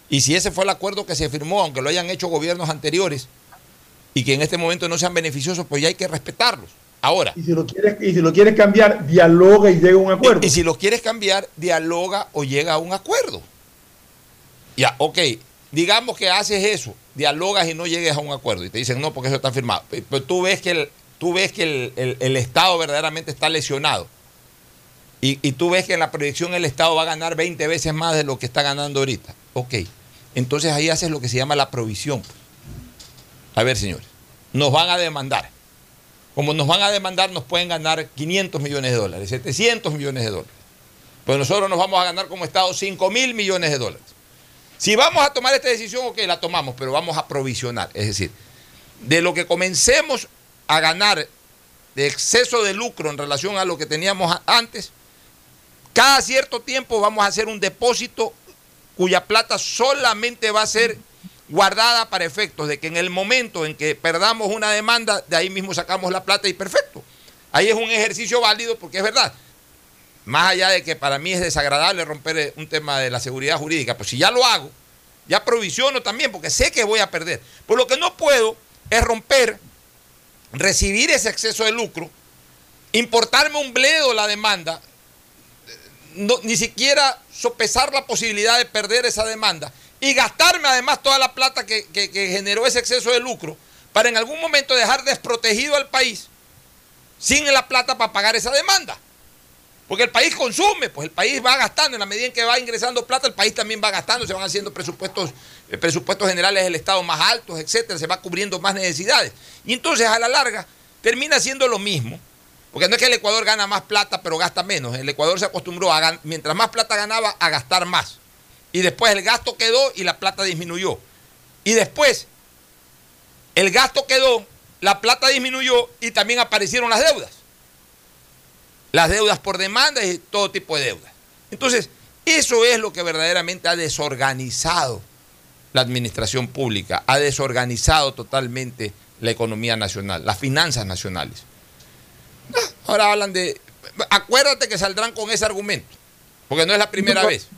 Y si ese fue el acuerdo que se firmó, aunque lo hayan hecho gobiernos anteriores, y que en este momento no sean beneficiosos, pues ya hay que respetarlos. Ahora. Y si lo quieres, y si lo quieres cambiar, dialoga y llega a un acuerdo. Y, y si lo quieres cambiar, dialoga o llega a un acuerdo. Ya, ok. Digamos que haces eso, dialogas y no llegues a un acuerdo. Y te dicen, no, porque eso está firmado. Pe- Pero tú ves que el, tú ves que el, el- el Estado verdaderamente está lesionado. Y, y tú ves que en la proyección el Estado va a ganar 20 veces más de lo que está ganando ahorita. Ok. Entonces ahí haces lo que se llama la provisión. A ver, señores. Nos van a demandar. Como nos van a demandar, nos pueden ganar 500 millones de dólares, 700 millones de dólares. Pues nosotros nos vamos a ganar como Estado 5 mil millones de dólares. Si vamos a tomar esta decisión, ok, la tomamos, pero vamos a provisionar. Es decir, de lo que comencemos a ganar de exceso de lucro en relación a lo que teníamos antes, cada cierto tiempo vamos a hacer un depósito cuya plata solamente va a ser guardada para efectos de que en el momento en que perdamos una demanda, de ahí mismo sacamos la plata y perfecto. Ahí es un ejercicio válido porque es verdad. Más allá de que para mí es desagradable romper eh, un tema de la seguridad jurídica, pues si ya lo hago, ya provisiono también porque sé que voy a perder. Por lo que no puedo es romper, recibir ese exceso de lucro, importarme un bledo la demanda, no- ni siquiera sopesar la posibilidad de perder esa demanda y gastarme además toda la plata que, que- generó ese exceso de lucro para en algún momento dejar desprotegido al país sin la plata para pagar esa demanda. Porque el país consume, pues el país va gastando, en la medida en que va ingresando plata, el país también va gastando, se van haciendo presupuestos, eh, presupuestos generales del Estado más altos, etcétera, se va cubriendo más necesidades. Y entonces a la larga termina siendo lo mismo, porque no es que el Ecuador gana más plata, pero gasta menos. El Ecuador se acostumbró a mientras más plata ganaba, a gastar más. Y después el gasto quedó y la plata disminuyó. Y después el gasto quedó, la plata disminuyó y también aparecieron las deudas. Las deudas por demanda y todo tipo de deudas. Entonces, eso es lo que verdaderamente ha desorganizado la administración pública, ha desorganizado totalmente la economía nacional, las finanzas nacionales. Ah, Ahora hablan de... Acuérdate que saldrán con ese argumento, porque no es la primera vez.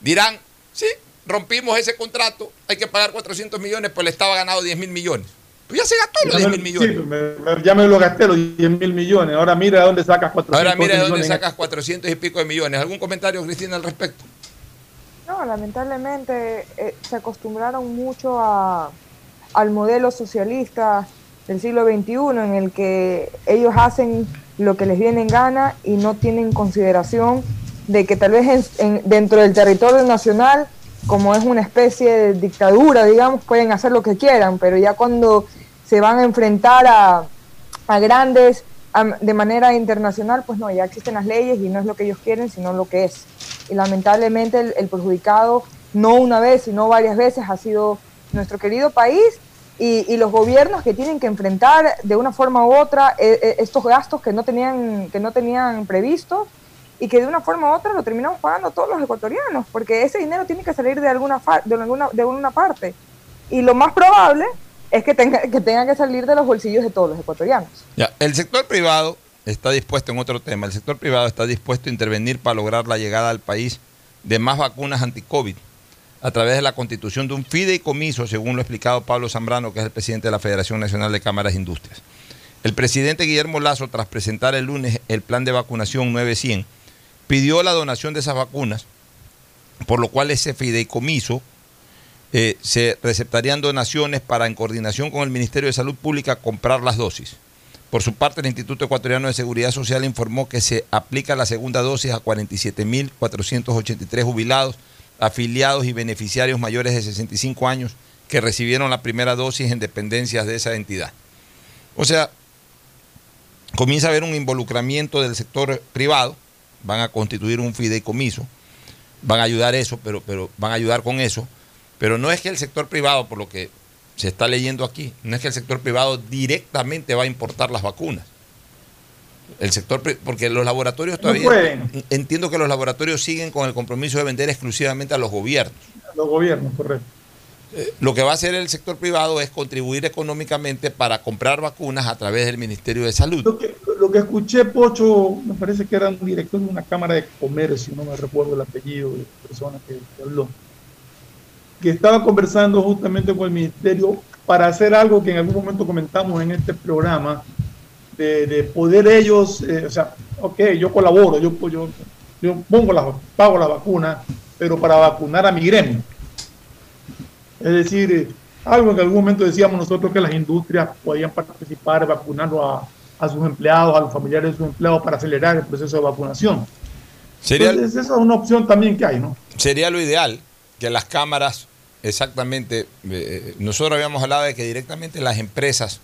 Dirán, sí, rompimos ese contrato, hay que pagar 400 millones, pues el Estado ha ganado 10 mil millones. Pues ya se gastó los Ya 10 me- mil millones. sí, me- me- ya me lo gasté los 10 mil millones. Ahora mira de dónde sacas 400 Ahora mira de dónde sacas 400 y pico de millones. ¿Algún comentario, Cristina, al respecto? No, lamentablemente eh, se acostumbraron mucho a, al modelo socialista del siglo XXI en el que ellos hacen lo que les viene en gana y no tienen consideración de que tal vez en- en- dentro del territorio nacional, como es una especie de dictadura, digamos, pueden hacer lo que quieran, pero ya cuando se van a enfrentar a, a grandes de manera internacional, pues no, ya existen las leyes y no es lo que ellos quieren, sino lo que es. Y lamentablemente el, perjudicado, no una vez, sino varias veces, ha sido nuestro querido país y, los gobiernos que tienen que enfrentar de una forma u otra eh, eh, estos gastos que no tenían, que no tenían y que de una forma u otra lo terminamos pagando todos los ecuatorianos, porque ese dinero tiene que salir de alguna, de alguna, de alguna parte. Y lo más probable es que tenga, que tenga que salir de los bolsillos de todos los ecuatorianos. Ya, el sector privado está dispuesto en otro tema. El sector privado está dispuesto a intervenir para lograr la llegada al país de más vacunas anti-COVID a través de la constitución de un fideicomiso, según lo ha explicado Pablo Zambrano, que es el presidente de la Federación Nacional de Cámaras e Industrias. El presidente Guillermo Lazo, tras presentar el lunes el plan de vacunación 900, pidió la donación de esas vacunas, por lo cual ese fideicomiso eh, se receptarían donaciones para, en coordinación con el Ministerio de Salud Pública, comprar las dosis. Por su parte, el Instituto Ecuatoriano de Seguridad Social informó que se aplica la segunda dosis a 47.483 jubilados, afiliados y beneficiarios mayores de 65 años que recibieron la primera dosis en dependencias de esa entidad. O sea, comienza a haber un involucramiento del sector privado, van a constituir un fideicomiso, van a ayudar eso, pero, pero van a ayudar con eso, pero no es que el sector privado, por lo que se está leyendo aquí, no es que el sector privado directamente va a importar las vacunas. El sector, porque los laboratorios No todavía, pueden. entiendo que los laboratorios siguen con el compromiso de vender exclusivamente a los gobiernos. Los gobiernos, correcto. Eh, Lo que va a hacer el sector privado es contribuir económicamente para comprar vacunas a través del Ministerio de Salud. Lo que, escuché, Pocho, me parece que era un director de una Cámara de Comercio, no me recuerdo el apellido de la persona que, habló, que estaba conversando justamente con el Ministerio para hacer algo que en algún momento comentamos en este programa, de, de poder ellos, eh, o sea, ok, yo colaboro, yo, yo, pongo la, pago la vacuna, pero para vacunar a mi gremio. Es decir, eh, algo que en algún momento decíamos nosotros que las industrias podían participar vacunando a, a sus empleados, a los familiares de sus empleados para acelerar el proceso de vacunación. Sería, Entonces, esa es una opción también que hay, ¿no? sería lo ideal que las cámaras, exactamente, eh, nosotros habíamos hablado de que directamente las empresas,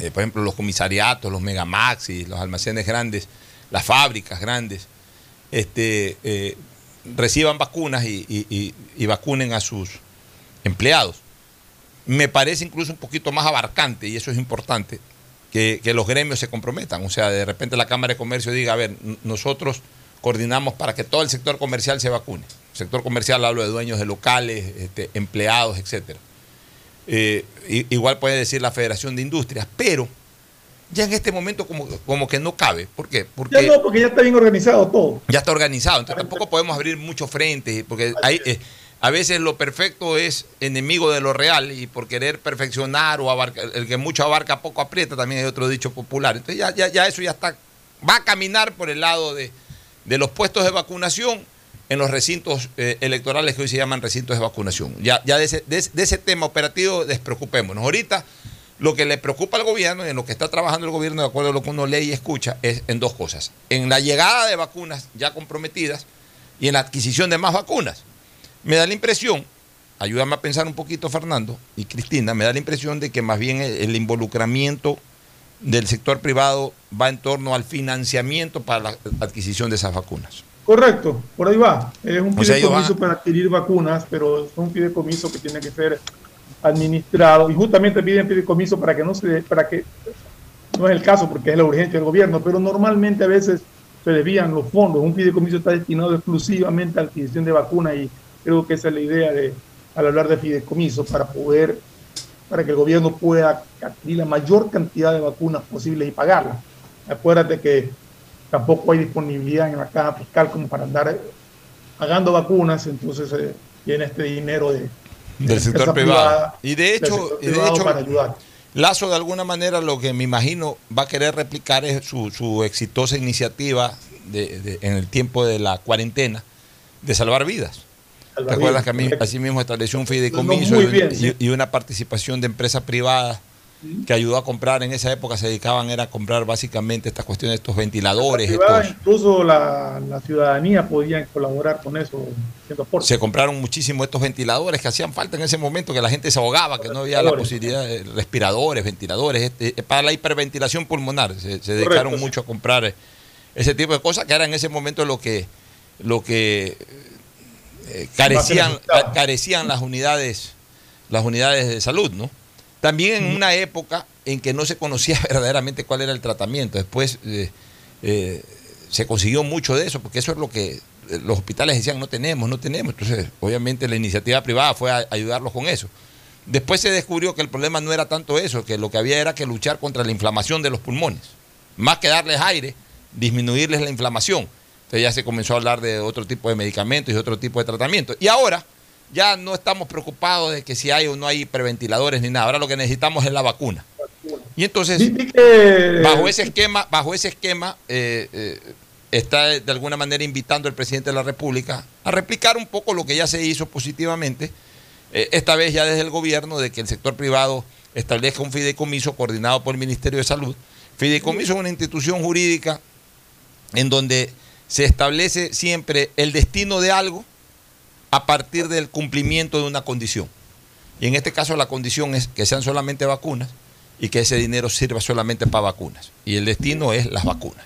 eh, por ejemplo, los comisariatos, los megamaxis, los almacenes grandes, las fábricas grandes, este, eh, reciban vacunas y, y- y- y vacunen a sus empleados. Me parece incluso un poquito más abarcante, y eso es importante, que, que los gremios se comprometan. O sea, de repente la Cámara de Comercio diga, a ver, nosotros coordinamos para que todo el sector comercial se vacune. sector comercial hablo de dueños de locales, este, empleados, etcétera. Eh, igual puede decir la Federación de Industrias, pero ya en este momento como, como que no cabe. ¿Por qué? Porque Ya no, porque ya está bien organizado todo. ya está organizado. Entonces tampoco podemos abrir muchos frentes, porque hay, eh, a veces lo perfecto es enemigo de lo real y por querer perfeccionar o abarcar, el que mucho abarca poco aprieta, también hay otro dicho popular. Entonces ya, ya, eso ya está, va a caminar por el lado de, de los puestos de vacunación en los recintos eh, electorales que hoy se llaman recintos de vacunación. Ya, ya de, ese, de de ese tema operativo despreocupémonos. Ahorita lo que le preocupa al gobierno y en lo que está trabajando el gobierno, de acuerdo a lo que uno lee y escucha, es en dos cosas. En la llegada de vacunas ya comprometidas y en la adquisición de más vacunas. Me da la impresión, ayúdame a pensar un poquito Fernando y Cristina, me da la impresión de que más bien el, el involucramiento del sector privado va en torno al financiamiento para la adquisición de esas vacunas. Correcto, por ahí va. Es un fideicomiso para adquirir vacunas, pero es un fideicomiso que tiene que ser administrado y justamente piden fideicomiso para que no se para que no es el caso porque es la urgencia del gobierno, pero normalmente a veces se desvían los fondos. Un fideicomiso está destinado exclusivamente a la adquisición de vacunas y creo que esa es la idea de al hablar de fideicomiso para poder para que el gobierno pueda adquirir la mayor cantidad de vacunas posibles y pagarlas. Acuérdate que tampoco hay disponibilidad en la caja fiscal como para andar pagando vacunas, entonces eh, viene este dinero de, de Del sector privado. privada, Y de del hecho, sector y de hecho para ayudar. Lazo de alguna manera lo que me imagino va a querer replicar es su, su exitosa iniciativa de- de- en el tiempo de la cuarentena de salvar vidas. ¿Te acuerdas que a mí, correcto. así mismo estableció un fideicomiso un- bien, y- sí. y una participación de empresas privadas que ayudó a comprar? En esa época se dedicaban era a comprar básicamente estas cuestiones, estos ventiladores. Privada, estos- incluso la, la ciudadanía podía colaborar con eso. se compraron muchísimo estos ventiladores que hacían falta en ese momento, que la gente se ahogaba, que no había la posibilidad de respiradores, ventiladores, este, eh, para la hiperventilación pulmonar. Se, se dedicaron Correcto, sí. mucho a comprar eh, ese tipo de cosas que era en ese momento lo que, lo que eh, carecían, carecían las unidades, las unidades de salud, ¿no? También en una época en que no se conocía verdaderamente cuál era el tratamiento. Después eh, eh, se consiguió mucho de eso, porque eso es lo que los hospitales decían, no tenemos, no tenemos. Entonces, obviamente la iniciativa privada fue a ayudarlos con eso. Después se descubrió que el problema no era tanto eso, que lo que había era que luchar contra la inflamación de los pulmones. Más que darles aire, disminuirles la inflamación. Entonces ya se comenzó a hablar de otro tipo de medicamentos y otro tipo de tratamientos. Y ahora ya no estamos preocupados de que si hay o no hay hiperventiladores ni nada. Ahora lo que necesitamos es la vacuna. Y entonces, que- bajo ese esquema, bajo ese esquema, eh, eh, está de alguna manera invitando al presidente de la República a replicar un poco lo que ya se hizo positivamente, eh, esta vez ya desde el gobierno, de que el sector privado establezca un fideicomiso coordinado por el Ministerio de Salud. Fideicomiso es una institución jurídica en donde se establece siempre el destino de algo a partir del cumplimiento de una condición. Y en este caso la condición es que sean solamente vacunas y que ese dinero sirva solamente para vacunas. Y el destino es las vacunas.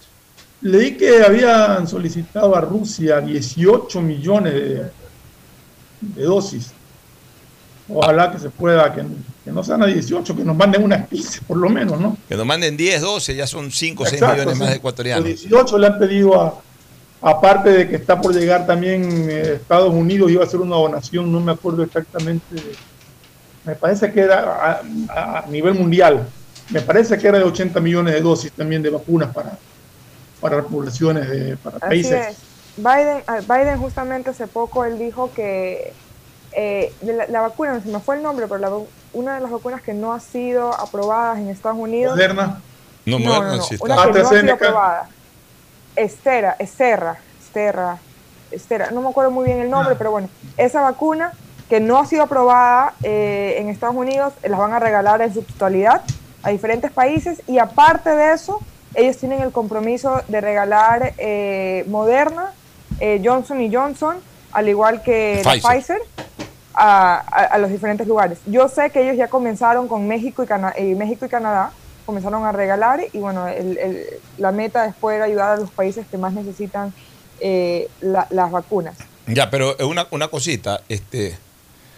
Leí que habían solicitado a Rusia 18 millones de, de dosis. Ojalá que se pueda, que, que no sean a 18, que nos manden unas 15 por lo menos, ¿no? Que nos manden 10, 12, ya son 5 o 6 Exacto, millones sí. más de ecuatorianos. 18 le han pedido a, aparte de que está por llegar también eh, Estados Unidos, iba a hacer una donación, no me acuerdo exactamente, me parece que era a, a- a nivel mundial, me parece que era de 80 millones de dosis también de vacunas para, para poblaciones, de, para Así países. es. Biden, ah, Biden justamente hace poco él dijo que eh, de la, la vacuna, se me fue el nombre, pero la, una de las vacunas que no ha sido aprobadas en Estados Unidos. Moderna. No, No, Moderna no, no, sí está. una que no ha sido aprobada. Estera, Esterra, Esterra, Estera, no me acuerdo muy bien el nombre, pero bueno, esa vacuna que no ha sido aprobada eh, en Estados Unidos, eh, las van a regalar en su totalidad a diferentes países y aparte de eso, ellos tienen el compromiso de regalar eh, Moderna, eh, Johnson y Johnson, al igual que Pfizer. Pfizer, a, a- a los diferentes lugares. Yo sé que ellos ya comenzaron con México y, Cana- México y Canadá, comenzaron a regalar y bueno, el- el- la meta es poder ayudar a los países que más necesitan eh, la- las vacunas. Ya, pero es una, una cosita, este,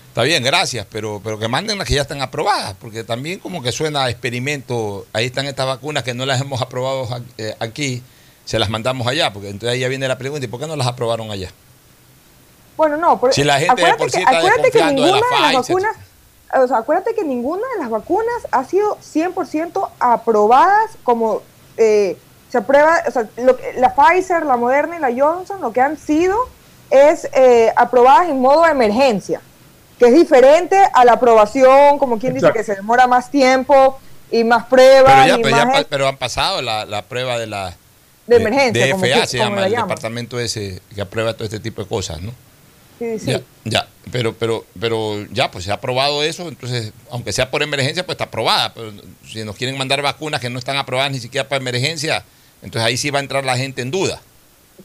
está bien, gracias, pero, pero que manden las que ya están aprobadas, porque también como que suena a experimento, ahí están estas vacunas que no las hemos aprobado eh, aquí, se las mandamos allá, porque entonces ahí ya viene la pregunta, ¿y por qué no las aprobaron allá? Bueno, no, porque Si la gente de acuérdate por sí que, está acuérdate que desconfiando de ninguna la de, las Pfizer. vacunas, o sea, acuérdate que ninguna de las vacunas ha sido 100% aprobadas como eh, se aprueba, o sea, lo que- la Pfizer, la Moderna y la Johnson, lo que han sido es eh, aprobadas en modo de emergencia, que es diferente a la aprobación, como quien dice que se demora más tiempo y más pruebas Pero ya, y pero, ya pero han pasado la, la prueba de la de emergencia, de como, FA que- se como llama la el llaman. departamento ese que aprueba todo este tipo de cosas, ¿no? Ya, ya, pero, pero, pero ya, pues se ha aprobado eso, entonces, aunque sea por emergencia, pues está aprobada. Pero si nos quieren mandar vacunas que no están aprobadas ni siquiera para emergencia, entonces ahí sí va a entrar la gente en duda.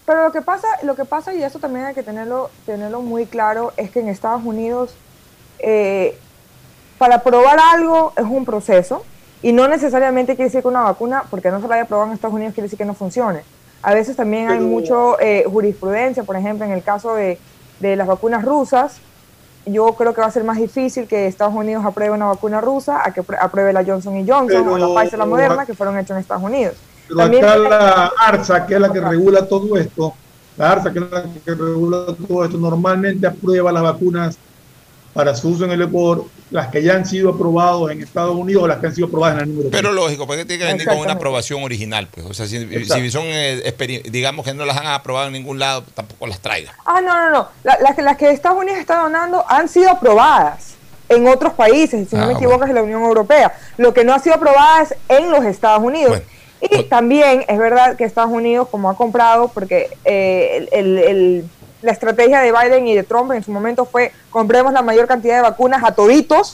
Pero lo que pasa, lo que pasa y eso también hay que tenerlo, tenerlo muy claro es que en Estados Unidos eh, para probar algo es un proceso y no necesariamente quiere decir que una vacuna, porque no se la haya probado en Estados Unidos, quiere decir que no funcione. A veces también hay mucho eh, jurisprudencia, por ejemplo, en el caso de, de las vacunas rusas, yo creo que va a ser más difícil que Estados Unidos apruebe una vacuna rusa a que pr- apruebe la Johnson Johnson o la Pfizer, la Moderna, que fueron hechos en Estados Unidos. Pero También- acá la ARSA, que es la que regula todo esto, la ARSA, que es la que regula todo esto, normalmente aprueba las vacunas para su uso en el Ecuador, las que ya han sido aprobadas en Estados Unidos o las que han sido aprobadas en el número. Pero lógico, porque tiene que venir con una aprobación original, pues. O sea, si, son, eh, digamos que no las han aprobado en ningún lado, tampoco las traiga. Ah, no, no, no. La- las, que, las que Estados Unidos está donando han sido aprobadas en otros países, si no Ah, me equivoco es la Unión Europea. Lo que no ha sido aprobada es en los Estados Unidos. Y también es verdad que Estados Unidos, como ha comprado, porque eh, el- el- el- la estrategia de Biden y de Trump en su momento fue compremos la mayor cantidad de vacunas a toditos,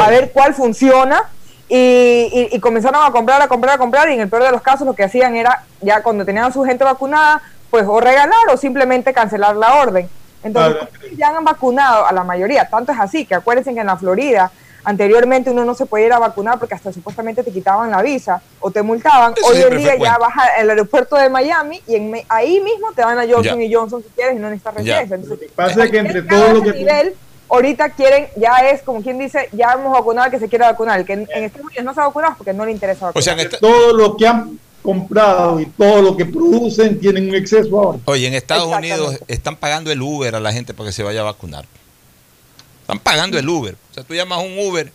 a ver cuál funciona. Y, y- y comenzaron a comprar, a comprar, a comprar, y en el peor de los casos lo que hacían era, ya cuando tenían a su gente vacunada, pues o regalar o simplemente cancelar la orden. Entonces, ya han vacunado a la mayoría, tanto es así que acuérdense que en la Florida anteriormente uno no se podía ir a vacunar porque hasta supuestamente te quitaban la visa o te multaban. Eso Hoy en día ya vas al aeropuerto de Miami y en, ahí mismo te van a Johnson Ya. y Johnson si quieres y no necesitas residencia. Entonces, Pasa que entre todo lo que... nivel, ahorita quieren, ya es como quien dice, ya hemos vacunado al que se quiera vacunar. El que en, en Estados Unidos no se ha vacunado porque no le interesa vacunar. Todo lo que han comprado y todo lo que producen tienen un exceso ahora. Oye, en Estados. Unidos están pagando el Uber a la gente para que se vaya a vacunar. Están pagando el Uber. O sea, tú llamas a un Uber,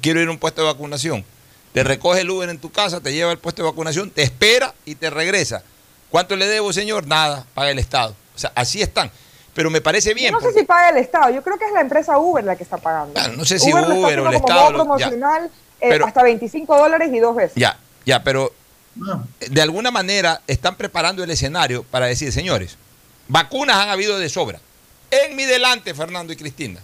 quiero ir a un puesto de vacunación. Te recoge el Uber en tu casa, te lleva al puesto de vacunación, te espera y te regresa. ¿Cuánto le debo, señor? Nada, paga el Estado. O sea, así están. Pero me parece bien. Yo no sé si paga el Estado, yo creo que es la empresa Uber la que está pagando. Claro, no sé si Uber, Uber o el Estado lo- ya. promocional eh, hasta 25 dólares y dos veces. Ya, ya, pero de alguna manera están preparando el escenario para decir, señores, vacunas han habido de sobra. En mi delante, Fernando y Cristina.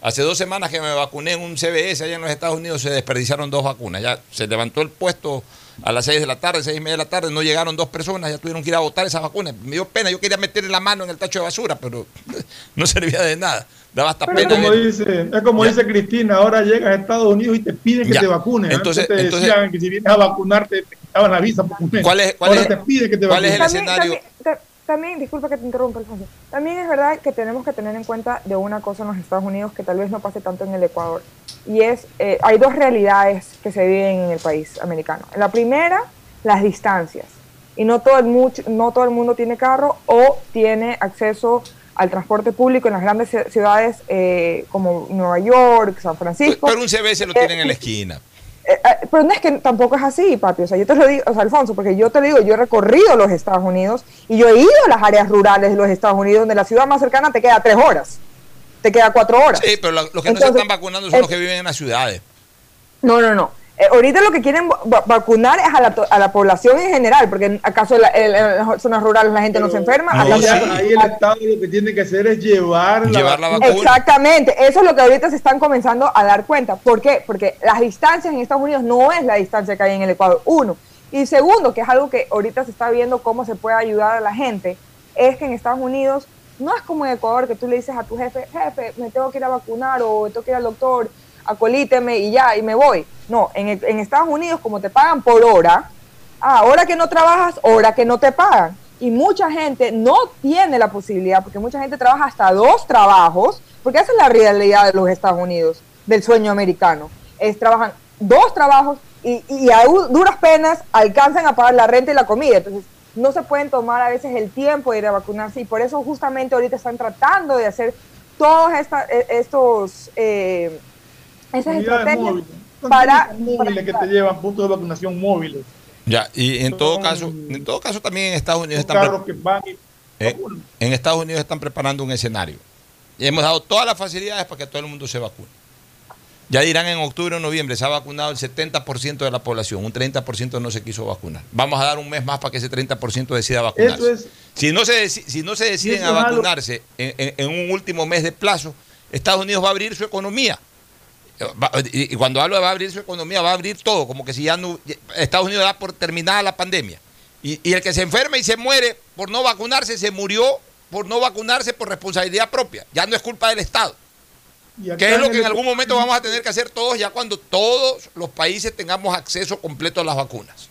Hace dos semanas que me vacuné en un CBS allá en los Estados Unidos, se desperdiciaron dos vacunas. Ya se levantó el puesto a las seis de la tarde, seis y media de la tarde, no llegaron dos personas, ya tuvieron que ir a votar esas vacunas. Me dio pena, yo quería meterle la mano en el tacho de basura, pero no servía de nada. Daba hasta Es pena. como, ver- dice, es como dice Cristina, ahora llegas a Estados Unidos y te piden que Ya. te vacunes. Entonces- Antes te entonces- decían que si vienes a vacunarte te quitaban la visa por un mes. ¿Cuál es- cuál ahora es- te piden que te cuál es vacunes. el escenario? También, también, disculpa que te interrumpa, Alfonso. También es verdad que tenemos que tener en cuenta de una cosa en los Estados Unidos que tal vez no pase tanto en el Ecuador. Y es, eh, hay dos realidades que se viven en el país americano. La primera, las distancias. Y no todo el, mucho, no todo el mundo tiene carro o tiene acceso al transporte público en las grandes ci- ciudades eh, como Nueva York, San Francisco. Pero un CBS lo tienen en la esquina. Eh, eh, pero no es que tampoco es así, papi. O sea, yo te lo digo, o sea, Alfonso, porque yo te lo digo, yo he recorrido los Estados Unidos y yo he ido a las áreas rurales de los Estados Unidos, donde la ciudad más cercana te queda tres horas, te queda cuatro horas. Sí, pero la- los que no se están vacunando son los que viven en las ciudades. No, no, no. Eh, ahorita lo que quieren va- va- vacunar es a la, to- a la población en general, porque acaso en, la- en- en las zonas rurales la gente no se enferma. Ahí, ¿acaso- ahí el Estado lo que tiene que hacer es llevar, Llevar la vacuna. Exactamente, eso es lo que ahorita se están comenzando a dar cuenta. ¿Por qué? Porque las distancias en Estados Unidos no es la distancia que hay en el Ecuador, uno. Y segundo, que es algo que ahorita se está viendo cómo se puede ayudar a la gente, es que en Estados Unidos no es como en Ecuador que tú le dices a tu jefe, jefe, me tengo que ir a vacunar o tengo que ir al doctor, acolíteme y ya, y me voy. No, en, en Estados Unidos como te pagan por hora, ah, hora que no trabajas, hora que no te pagan. Y mucha gente no tiene la posibilidad, porque mucha gente trabaja hasta dos trabajos, porque esa es la realidad de los Estados Unidos, del sueño americano. Es trabajan dos trabajos y, y a du- duras penas alcanzan a pagar la renta y la comida. Entonces, no se pueden tomar a veces el tiempo de ir a vacunarse y por eso justamente ahorita están tratando de hacer todos e- estos eh, esas estrategias móviles. Para, móviles que te llevan puntos de vacunación móviles. Ya, y en todo Son- caso, en todo caso también en Estados Unidos están que van y eh, en Estados Unidos están preparando un escenario. Y hemos dado todas las facilidades para que todo el mundo se vacune. Ya dirán en octubre o noviembre, se ha vacunado el 70% de la población, un 30% no se quiso vacunar. Vamos a dar un mes más para que ese 30% decida vacunarse. Es Si no se, si no se deciden a vacunarse en, en- en un último mes de plazo, Estados Unidos va a abrir su economía. Y, cuando hablo de va a abrir su economía, va a abrir todo, como que si ya no. Estados Unidos da por terminada la pandemia. Y, y el que se enferma y se muere por no vacunarse, se murió por no vacunarse por responsabilidad propia. Ya no es culpa del Estado. Que es lo que en algún momento vamos a tener que hacer todos ya cuando todos los países tengamos acceso completo a las vacunas.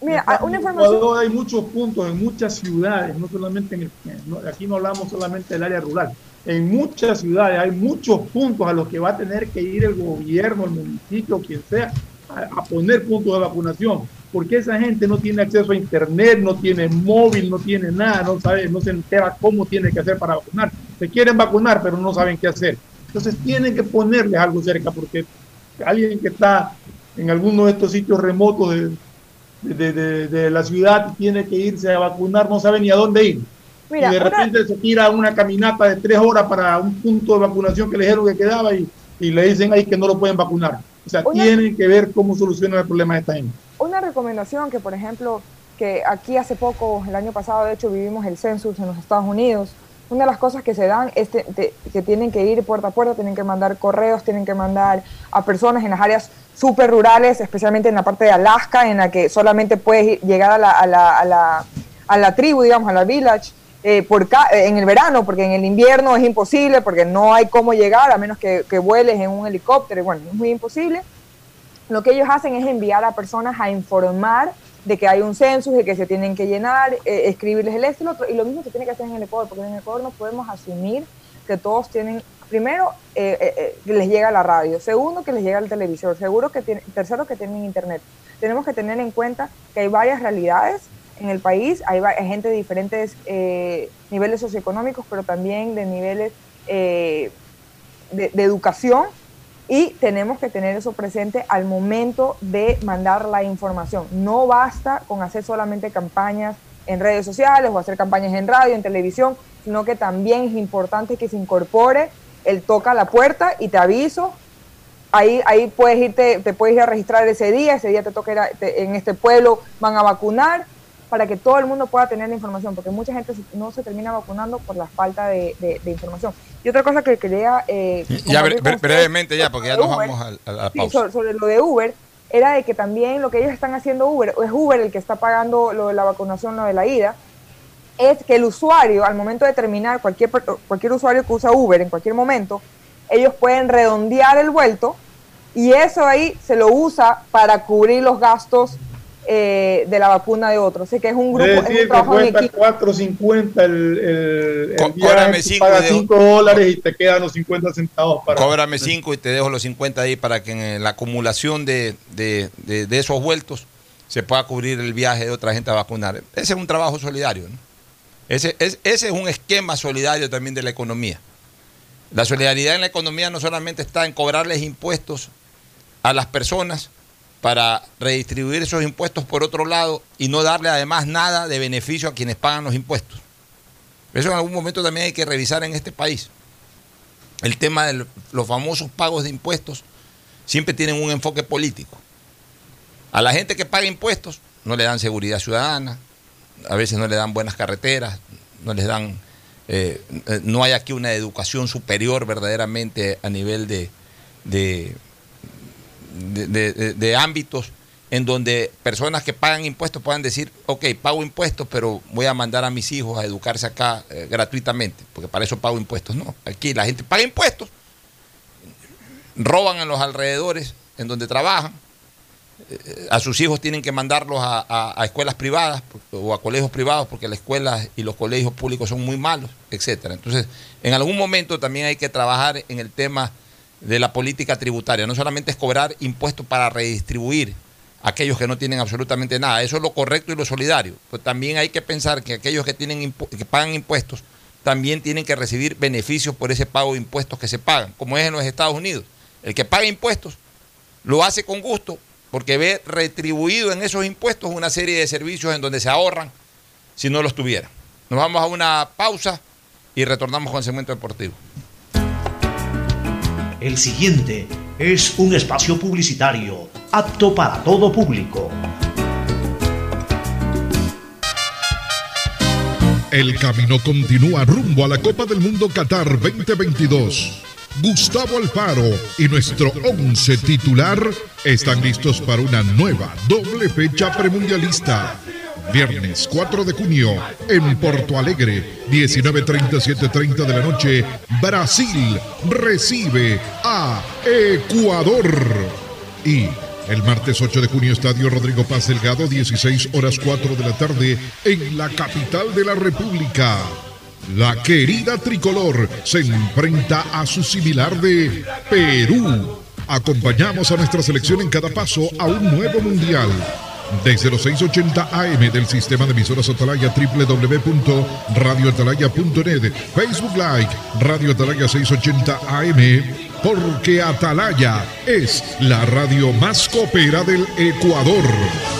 Mira, Acá una información hay muchos puntos en muchas ciudades, no solamente en el, aquí no hablamos solamente del área rural. En muchas ciudades hay muchos puntos a los que va a tener que ir el gobierno, el municipio, quien sea, a, poner puntos de vacunación, porque esa gente no tiene acceso a internet, no tiene móvil, no tiene nada, no sabe, no se entera cómo tiene que hacer para vacunar. Se quieren vacunar, pero no saben qué hacer. Entonces tienen que ponerles algo cerca, porque alguien que está en alguno de estos sitios remotos de- de la ciudad tiene que irse a vacunar, no sabe ni a dónde ir. Mira, y de una- repente se tira una caminata de tres horas para un punto de vacunación que le dijeron que quedaba y, y le dicen ahí que no lo pueden vacunar. O sea, Una- tienen que ver cómo solucionan el problema de esta gente. una recomendación que, por ejemplo, que aquí hace poco, el año pasado, de hecho, vivimos el census en los Estados Unidos. Una de las cosas que se dan es te- te- que tienen que ir puerta a puerta, tienen que mandar correos, tienen que mandar a personas en las áreas súper rurales, especialmente en la parte de Alaska, en la que solamente puedes llegar a la, a la, a la, a la tribu, digamos, a la village, eh, por ca- eh, en el verano, porque en el invierno es imposible, porque no hay cómo llegar, a menos que, que vueles en un helicóptero, bueno, es muy imposible lo que ellos hacen es enviar a personas a informar de que hay un census, de que se tienen que llenar, eh, escribirles el este y el otro, y lo mismo se tiene que hacer en el Ecuador, porque en el Ecuador no podemos asumir que todos tienen, primero, eh, eh, eh, que les llega la radio, segundo, que les llega el televisor, seguro que tiene, tercero, que tienen internet. Tenemos que tener en cuenta que hay varias realidades en el país, hay, gente de diferentes eh, niveles socioeconómicos, pero también de niveles eh, de, educación y tenemos que tener eso presente al momento de mandar la información. No basta con hacer solamente campañas en redes sociales o hacer campañas en radio, en televisión, sino que también es importante que se incorpore el toca a la puerta y te aviso. Ahí, ahí puedes irte, te puedes ir a registrar ese día, ese día te toca ir a- en este pueblo, van a vacunar, para que todo el mundo pueda tener la información, porque mucha gente no se termina vacunando por la falta de, de- de información. Y otra cosa que quería... eh, Ya bre- brevemente ya, porque ya nos Uber. vamos al- a, la Sí, sobre, sobre lo de Uber, era de que también lo que ellos están haciendo Uber, es Uber el que está pagando lo de la vacunación, lo de la ida, es que el usuario, al momento de terminar, cualquier, cualquier usuario que usa Uber en cualquier momento, ellos pueden redondear el vuelto y eso ahí se lo usa para cubrir los gastos eh, de la vacuna de otro. Así que es un grupo, Es es decir, un que trabajo en cuesta equipo. 4.50 el, el, el viaje, cinco dejo- 5 dólares y te quedan los 50 centavos para... Cóbrame 5 y te dejo los 50 ahí para que en la acumulación de, de- de- de esos vueltos se pueda cubrir el viaje de otra gente a vacunar. Ese es un trabajo solidario. ¿no? Ese, es, ese es un esquema solidario también de la economía. La solidaridad en la economía no solamente está en cobrarles impuestos a las personas para redistribuir esos impuestos por otro lado y no darle además nada de beneficio a quienes pagan los impuestos. Eso en algún momento también hay que revisar en este país el tema de los famosos pagos de impuestos siempre tienen un enfoque político. A la gente que paga impuestos no le dan seguridad ciudadana, a veces no le dan buenas carreteras, no les dan, eh, eh, no hay aquí una educación superior verdaderamente a nivel de, de, de- ámbitos en donde personas que pagan impuestos puedan decir, ok, pago impuestos, pero voy a mandar a mis hijos a educarse acá eh, gratuitamente, porque para eso pago impuestos. No, aquí la gente paga impuestos, roban en los alrededores en donde trabajan, eh, a sus hijos tienen que mandarlos a, a- escuelas privadas o a colegios privados porque las escuelas y los colegios públicos son muy malos, etcétera. Entonces, en algún momento también hay que trabajar en el tema de la política tributaria. No solamente es cobrar impuestos para redistribuir aquellos que no tienen absolutamente nada. Eso es lo correcto y lo solidario. Pues también hay que pensar que aquellos que, tienen que pagan impuestos también tienen que recibir beneficios por ese pago de impuestos que se pagan, como es en los Estados Unidos. El que paga impuestos lo hace con gusto porque ve retribuido en esos impuestos una serie de servicios en donde se ahorran si no los tuviera. Nos vamos a una pausa y retornamos con el segmento deportivo. El siguiente es un espacio publicitario apto para todo público. El camino continúa rumbo a la Copa del Mundo Qatar 2022. Gustavo Alfaro y nuestro once titular están listos para una nueva doble fecha premundialista. Viernes 4 de junio en Porto Alegre, 19.37.30 de la noche, Brasil recibe a Ecuador. Y el martes 8 de junio, Estadio Rodrigo Paz Delgado, 16 horas 4 de la tarde, en la capital de la República. La querida tricolor se enfrenta a su similar de Perú. Acompañamos a nuestra selección en cada paso a un nuevo mundial. Desde los 680 AM del sistema de emisoras Atalaya www.radioatalaya.net Facebook Live Radio Atalaya 680 AM porque Atalaya es la radio más copera del Ecuador.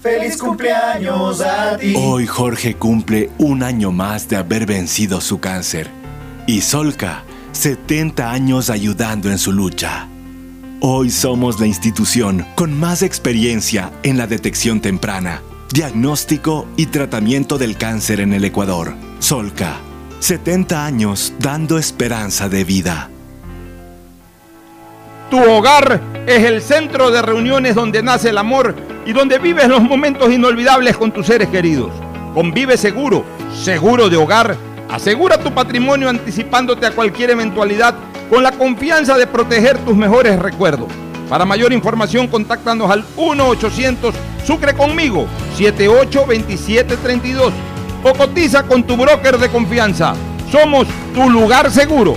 feliz cumpleaños a ti. Hoy Jorge cumple un año más de haber vencido su cáncer. Y Solca, 70 años ayudando en su lucha. Hoy somos la institución con más experiencia en la detección temprana, diagnóstico y tratamiento del cáncer en el Ecuador. Solca, 70 años dando esperanza de vida. Tu hogar es el centro de reuniones donde nace el amor y donde vives los momentos inolvidables con tus seres queridos. Convive seguro, seguro de hogar. Asegura tu patrimonio anticipándote a cualquier eventualidad con la confianza de proteger tus mejores recuerdos. Para mayor información, contáctanos al 1-800 Sucre conmigo 782732 o cotiza con tu broker de confianza. Somos tu lugar seguro.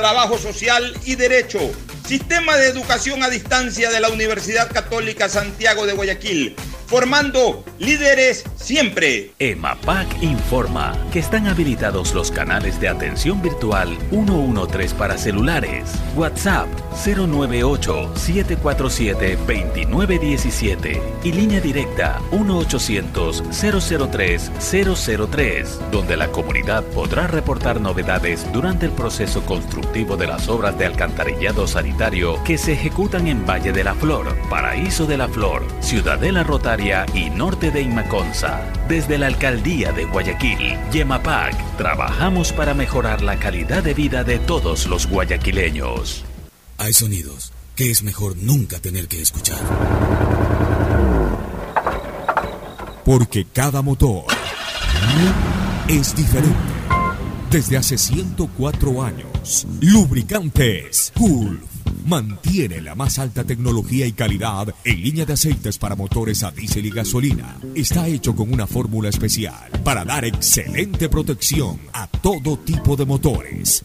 trabajo social y derecho. Sistema de educación a distancia de la Universidad Católica Santiago de Guayaquil, formando líderes siempre. EMAPAC informa que están habilitados los canales de atención virtual 113 para celulares, WhatsApp 098-747-2917 y línea directa 1-800-003-003, donde la comunidad podrá reportar novedades durante el proceso constructivo de las obras de alcantarillado sanitario que se ejecutan en Valle de la Flor, Paraíso de la Flor, Ciudadela Rotaria y Norte de Imaconza. Desde la Alcaldía de Guayaquil, Yemapac, trabajamos para mejorar la calidad de vida de todos los guayaquileños. Hay sonidos que es mejor nunca tener que escuchar. Porque cada motor es diferente. Desde hace 104 años, Lubricantes Cool mantiene la más alta tecnología y calidad en línea de aceites para motores a diésel y gasolina. Está hecho con una fórmula especial para dar excelente protección a todo tipo de motores,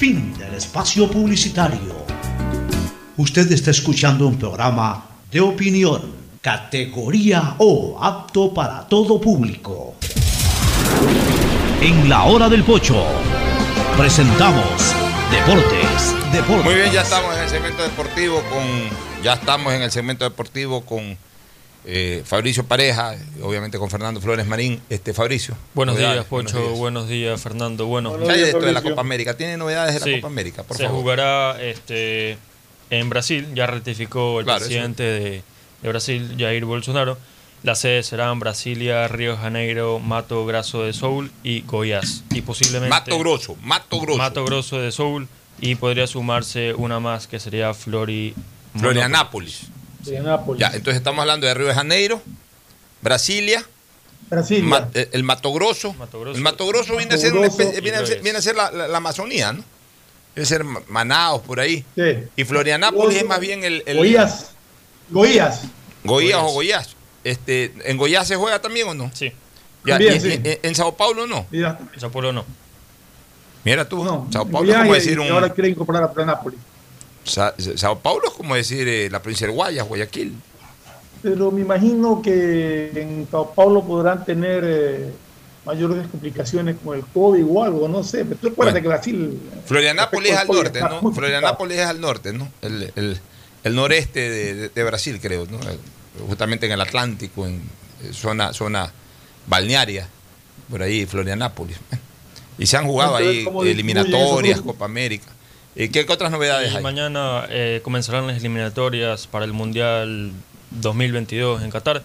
Fin del espacio publicitario. Usted está escuchando un programa de opinión, categoría O, apto para todo público. En la hora del pocho, presentamos Deportes, Deportes. Muy bien, ya estamos en el segmento deportivo con. Ya estamos en el segmento deportivo con eh, Fabricio Pareja, obviamente con Fernando Flores Marín. Este Fabricio. Buenos días, Pocho. Buenos días, Fernando. Bueno, ¿Qué hay de esto de la Copa América? ¿Tiene novedades de la Copa América? Por se favor. jugará este, en Brasil, ya ratificó el Claro, presidente de, de Brasil, Jair Bolsonaro. Las sedes serán Brasilia, Río de Janeiro, Mato Grosso de Soul y Goiás. Y posiblemente. Mato Grosso, Mato Grosso. Mato Grosso de Soul. Y podría sumarse una más que sería Flori. Florianápolis. Ya, entonces estamos hablando de Río de Janeiro, Brasilia, Brasilia. Ma- eh, el Mato Grosso. El Mato Grosso viene a ser, especie- viene a ser, viene a ser la, la- la Amazonía, ¿no? Debe ser Ma- Manaos por ahí. Sí. Y Florianápolis es más bien el. el Goiás. Goiás. Goiás o Goiás. Este, ¿En Goiás se juega también o no? Sí. Ya, También, y- sí. y- en Sao Paulo no. Mira, En Sao Paulo no. Mira tú, Sao Paulo es como y- decir y un. ahora quieren incorporar a Planápolis. Sa- Sao Paulo es como decir eh, la provincia del Guayas, Guayaquil. Pero me imagino que en Sao Paulo podrán tener eh, mayores complicaciones con el COVID o algo, no sé. Pero tú que Brasil. Florianápolis es al norte, ¿no? Florianápolis es al norte, ¿no? El, el- el noreste de, de- de Brasil, creo, ¿no? Eh, Justamente en el Atlántico, en zona, zona balnearia, por ahí, Florianápolis. Y se han jugado Entonces, ahí ¿cómo distribuyen eliminatorias? Copa América. Eh, ¿Qué, qué otras novedades Y hay? mañana eh, comenzarán las eliminatorias para el Mundial 2022 en Qatar,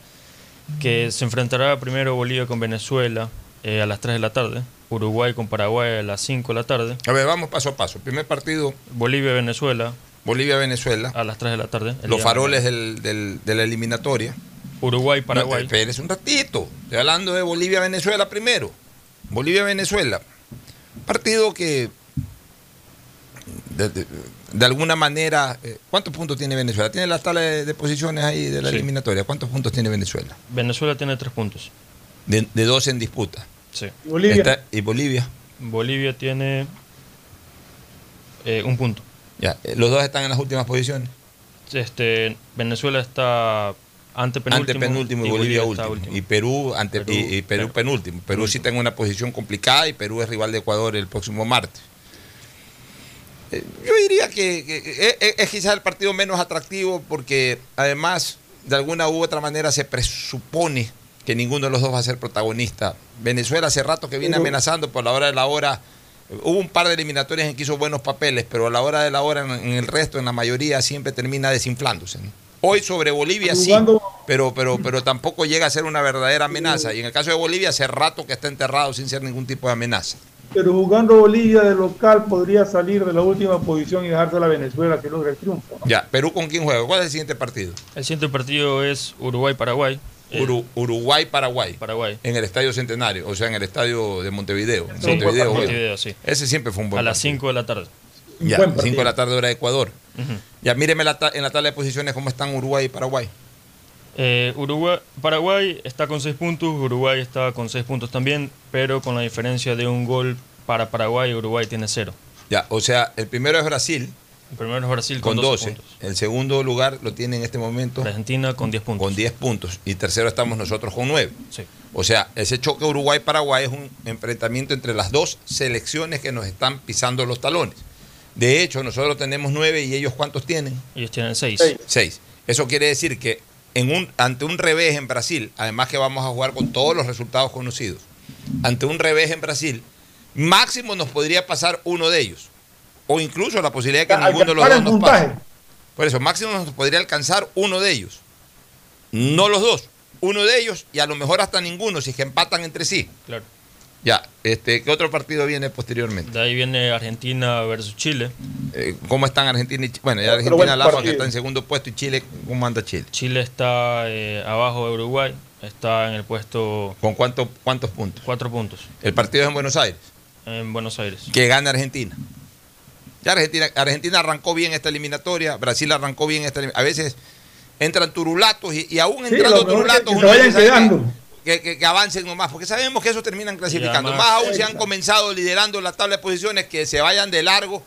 que se enfrentará primero Bolivia con Venezuela eh, a las 3 de la tarde, Uruguay con Paraguay a las 5 de la tarde. A ver, vamos paso a paso. Primer partido. Bolivia-Venezuela. Bolivia-Venezuela. A las 3 de la tarde. Los faroles del- del- de la eliminatoria. Uruguay-Paraguay. No, espérese un ratito. Estoy hablando de Bolivia-Venezuela primero. Bolivia-Venezuela. Partido que de, de- de alguna manera. eh, ¿Cuántos puntos tiene Venezuela? ¿Tiene la tabla de, de posiciones ahí de la Sí. eliminatoria? ¿Cuántos puntos tiene Venezuela? Venezuela tiene 3 puntos. De, de dos en disputa. Sí. ¿Y Bolivia? Está- ¿Y Bolivia? Bolivia tiene eh, un punto. Ya, eh, los dos están en las últimas posiciones. Este, Venezuela está ante penúltimo, Ante penúltimo y Bolivia, último. Y Perú, ante, Perú, y, y Perú penúltimo. Perú sí está en una posición complicada y Perú es rival de Ecuador el próximo martes. Yo diría que, que- que es, es quizás el partido menos atractivo porque además de alguna u otra manera se presupone que ninguno de los dos va a ser protagonista. Venezuela hace rato que viene Pero- amenazando por la hora de la hora. Hubo un par de eliminatorias en que hizo buenos papeles, pero a la hora de la hora en, el resto, en la mayoría, siempre termina desinflándose. ¿no? Hoy sobre Bolivia sí, pero, pero, pero tampoco llega a ser una verdadera amenaza. Y en el caso de Bolivia, hace rato que está enterrado sin ser ningún tipo de amenaza. Pero jugando Bolivia de local podría salir de la última posición y dejarse a la Venezuela si logra el triunfo. ¿no? Ya, Perú con quién juega. ¿Cuál es el siguiente partido? El siguiente partido es Uruguay-Paraguay. Eh, Uru- Uruguay-Paraguay. Paraguay. En el Estadio Centenario, o sea, en el estadio de Montevideo. En Sí, Montevideo. Montevideo, sí. Ese siempre fue un buen a las partido. 5 de la tarde. Ya, Buen 5 partido. de la tarde hora de Ecuador. Ya, míreme la ta- en la tabla de posiciones cómo están Uruguay y Paraguay. Eh, Uruguay, Paraguay está con 6 puntos, Uruguay está con 6 puntos también, pero con la diferencia de un gol para Paraguay, Uruguay tiene 0. Ya, o sea, el primero es Brasil El primero es Brasil con con, 12 12. puntos. El segundo lugar lo tiene en este momento Argentina con 10 puntos. con 10 puntos. Y tercero estamos nosotros con 9. Sí. O sea, ese choque Uruguay-Paraguay es un enfrentamiento entre las dos selecciones que nos están pisando los talones. De hecho, nosotros tenemos 9 y ellos cuántos tienen? Ellos tienen 6. Seis. 6. Eso quiere decir que en un, ante un revés en Brasil, además que vamos a jugar con todos los resultados conocidos, ante un revés en Brasil, máximo nos podría pasar uno de ellos. O incluso la posibilidad de que ninguno de los dos nos pase. Por eso, máximo nos podría alcanzar uno de ellos. No los dos. Uno de ellos y a lo mejor hasta ninguno, si es que empatan entre sí. Claro. Ya, este, ¿qué otro partido viene posteriormente? De ahí viene Argentina versus Chile. Eh, ¿Cómo están Argentina y Chile? Bueno, ya Argentina Lafa, que está en segundo puesto, y Chile, ¿cómo anda Chile? Chile está eh, abajo de Uruguay, está en el puesto ¿Con cuánto, cuántos puntos? 4 puntos El partido es en Buenos Aires. en Buenos Aires. que gane Argentina. Ya Argentina, Argentina arrancó bien esta eliminatoria, Brasil arrancó bien esta eliminatoria. A veces entran turulatos y, y aún Sí, entrando que- turulatos que se vayan quedando. Que, que- que avancen nomás, porque sabemos que esos terminan clasificando. además- más aún si han comenzado liderando la tabla de posiciones, que se vayan de largo.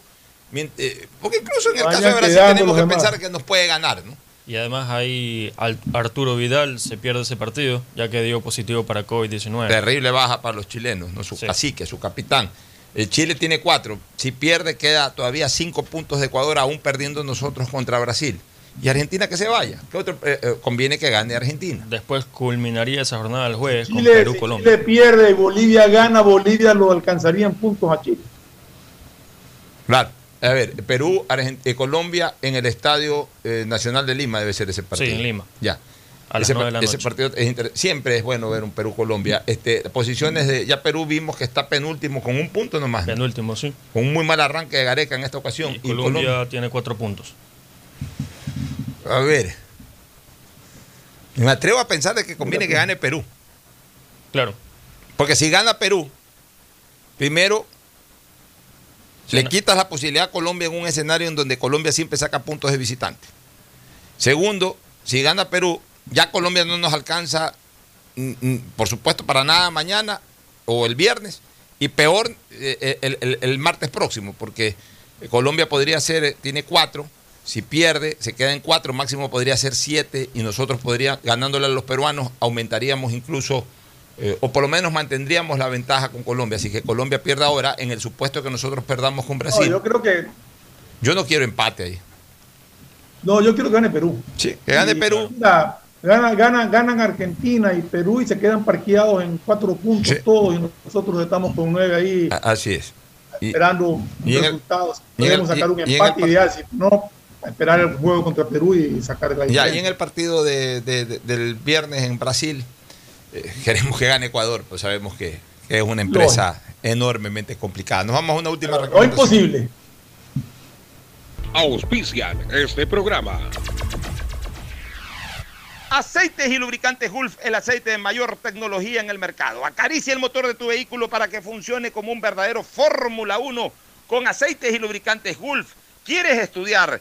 eh, Porque incluso en el caso de Brasil tenemos que pensar que nos puede ganar, ¿no? Y además ahí Arturo Vidal se pierde ese partido, ya que dio positivo para COVID-19. Terrible baja para los chilenos, ¿no? Su Sí. cacique, su capitán. El Chile tiene cuatro. Si pierde, queda todavía cinco puntos de Ecuador, aún perdiendo nosotros contra Brasil. Y Argentina que se vaya. ¿Qué otro? Eh, eh, conviene que gane Argentina. Después culminaría esa jornada del jueves con Chile, si Perú-Colombia. Chile pierde y Bolivia gana, Bolivia lo alcanzaría en puntos a Chile. Claro. A ver, Perú, Argent- eh, Colombia en el Estadio eh, Nacional de Lima debe ser ese partido. Sí, en Lima. Ya. A las ese, de la ese noche. partido es inter- siempre es bueno ver un Perú-Colombia. Este, posiciones de. Ya Perú vimos que está penúltimo con un punto nomás. ¿no? Penúltimo, sí. Con un muy mal arranque de Gareca en esta ocasión. Y Colombia tiene 4 puntos. A ver. Me atrevo a pensar de que conviene que gane Perú. Claro. Porque si gana Perú, primero le quitas la posibilidad a Colombia en un escenario en donde Colombia siempre saca puntos de visitante. Segundo, si gana Perú, ya Colombia no nos alcanza, mm, mm, por supuesto, para nada mañana o el viernes. Y peor eh, el, el- el martes próximo, porque Colombia podría ser, eh, tiene cuatro. Si pierde, se queda en cuatro, máximo podría ser siete, y nosotros podría, ganándole a los peruanos, aumentaríamos incluso, eh, o por lo menos mantendríamos la ventaja con Colombia. Así que Colombia pierda ahora en el supuesto que nosotros perdamos con No, Brasil. yo creo que. Yo no quiero empate ahí. No, yo quiero que gane Perú. Sí, que gane Y, Perú. mira, Gana, gana, ganan Argentina y Perú y se quedan parqueados en cuatro puntos Sí. todos y nosotros estamos con nueve ahí Así es. Y- esperando y en el- resultados. y Podemos sacar un el empate ideal, si no, esperar el juego contra Perú y sacar la Ya, y en el partido de- de- de- del viernes en Brasil, eh, queremos que gane Ecuador, pues sabemos que, que es una empresa enormemente complicada. Nos vamos a una última No recomendación. imposible. Auspician este programa. Aceites y lubricantes Gulf, el aceite de mayor tecnología en el mercado. Acaricia el motor de tu vehículo para que funcione como un verdadero Fórmula 1 con aceites y lubricantes Gulf. ¿Quieres estudiar,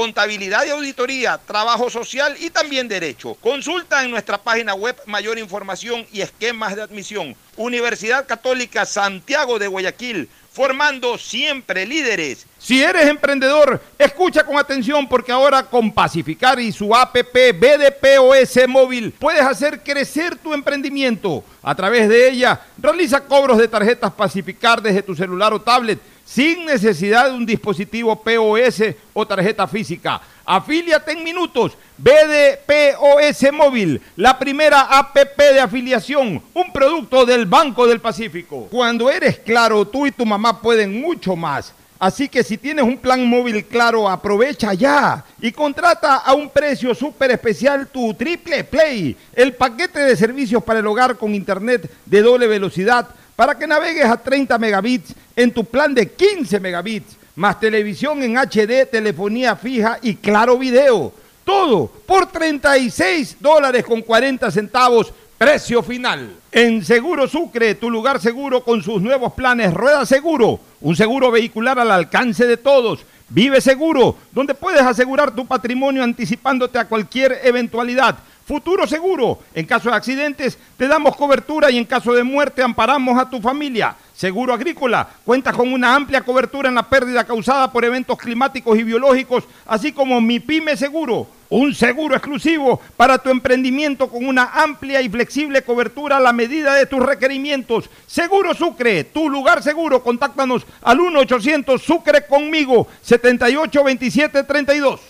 contabilidad y auditoría, trabajo social y también derecho. Consulta en nuestra página web mayor información y esquemas de admisión. Universidad Católica Santiago de Guayaquil, formando siempre líderes. Si eres emprendedor, escucha con atención porque ahora con Pacificar y su APP BDPOS móvil puedes hacer crecer tu emprendimiento. A través de ella, realiza cobros de tarjetas Pacificar desde tu celular o tablet sin necesidad de un dispositivo POS o tarjeta física. Afíliate en minutos. BDPOS Móvil, la primera APP de afiliación, un producto del Banco del Pacífico. Cuando eres claro, tú y tu mamá pueden mucho más. Así que si tienes un plan móvil claro, aprovecha ya y contrata a un precio súper especial tu Triple Play, el paquete de servicios para el hogar con internet de doble velocidad para que navegues a 30 megabits en tu plan de 15 megabits, más televisión en HD, telefonía fija y claro video. Todo por 36 dólares con 40 centavos Precio final. En Seguro Sucre, tu lugar seguro con sus nuevos planes Rueda Seguro, un seguro vehicular al alcance de todos. Vive Seguro, donde puedes asegurar tu patrimonio anticipándote a cualquier eventualidad. Futuro Seguro, en caso de accidentes te damos cobertura y en caso de muerte amparamos a tu familia. Seguro Agrícola cuenta con una amplia cobertura en la pérdida causada por eventos climáticos y biológicos, así como Mi Pyme Seguro, un seguro exclusivo para tu emprendimiento con una amplia y flexible cobertura a la medida de tus requerimientos. Seguro Sucre, tu lugar seguro. Contáctanos al 1-800 Sucre conmigo, 782732.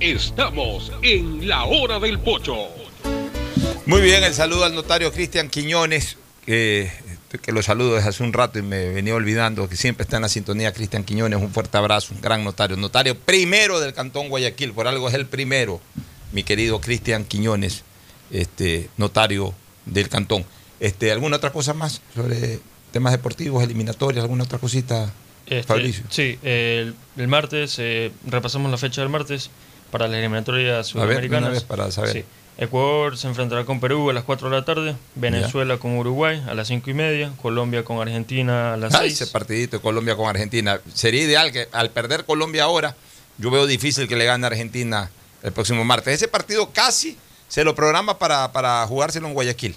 Estamos en la hora del pocho. Muy bien, el saludo al notario Cristian Quiñones, que, que lo saludo desde hace un rato y me venía olvidando que siempre está en la sintonía Cristian Quiñones. Un fuerte abrazo, un gran notario. Notario primero del Cantón Guayaquil, por algo es el primero, mi querido Cristian Quiñones, este, notario del Cantón. Este, ¿Alguna otra cosa más sobre temas deportivos, eliminatorias, alguna otra cosita, Este, Fabricio? Sí, el, el martes, eh, repasamos la fecha del martes para las eliminatorias A ver, sudamericanas. una vez para saber. Sí. Ecuador se enfrentará con Perú a las 4 de la tarde, Venezuela con Uruguay a las 5 y media, Colombia con Argentina a las Ay, 6. ese partidito Colombia con Argentina. Sería ideal que al perder Colombia ahora, yo veo difícil que le gane a Argentina el próximo martes. Ese partido casi se lo programa para, para jugárselo en Guayaquil,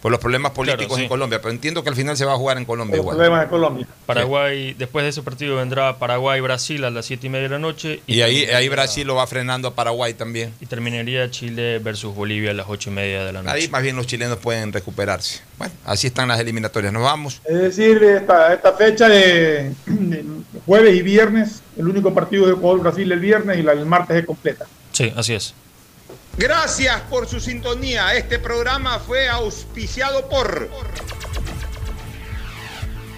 por los problemas políticos sí. en Colombia, pero entiendo que al final se va a jugar en Colombia Los igual. problemas de Colombia. Paraguay, después de ese partido vendrá Paraguay-Brasil a las 7 y media de la noche. Y ahí, ahí Brasil lo va frenando a Paraguay también. Y terminaría Chile versus Bolivia a las 8 y media de la noche. Ahí más bien los chilenos pueden recuperarse. Bueno, así están las eliminatorias. Nos vamos. Es decir, esta, esta fecha de, de jueves y viernes, el único partido de Ecuador-Brasil el viernes y la del martes es completa. Sí, así es. Gracias por su sintonía. Este programa fue auspiciado por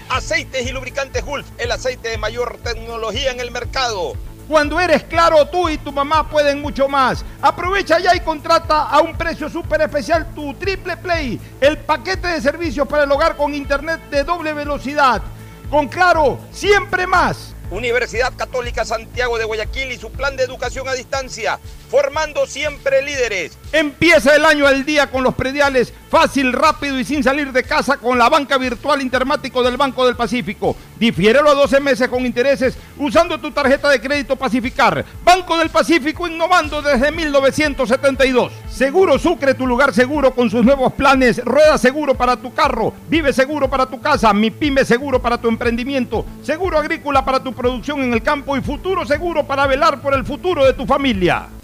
Aceites y lubricantes Gulf, el aceite de mayor tecnología en el mercado. Cuando eres claro, tú y tu mamá pueden mucho más. Aprovecha ya y contrata a un precio súper especial tu Triple Play, el paquete de servicios para el hogar con internet de doble velocidad. Con claro, siempre más. Universidad Católica Santiago de Guayaquil y su plan de educación a distancia, formando siempre líderes. Empieza el año al día con los prediales, fácil, rápido y sin salir de casa con la banca virtual intermático del Banco del Pacífico. Difiérelo a 12 meses con intereses usando tu tarjeta de crédito Pacificar. Banco del Pacífico innovando desde 1972. Seguro Sucre, tu lugar seguro con sus nuevos planes. Rueda seguro para tu carro, vive seguro para tu casa, mi pyme seguro para tu emprendimiento, seguro agrícola para tu producción en el campo y futuro seguro para velar por el futuro de tu familia.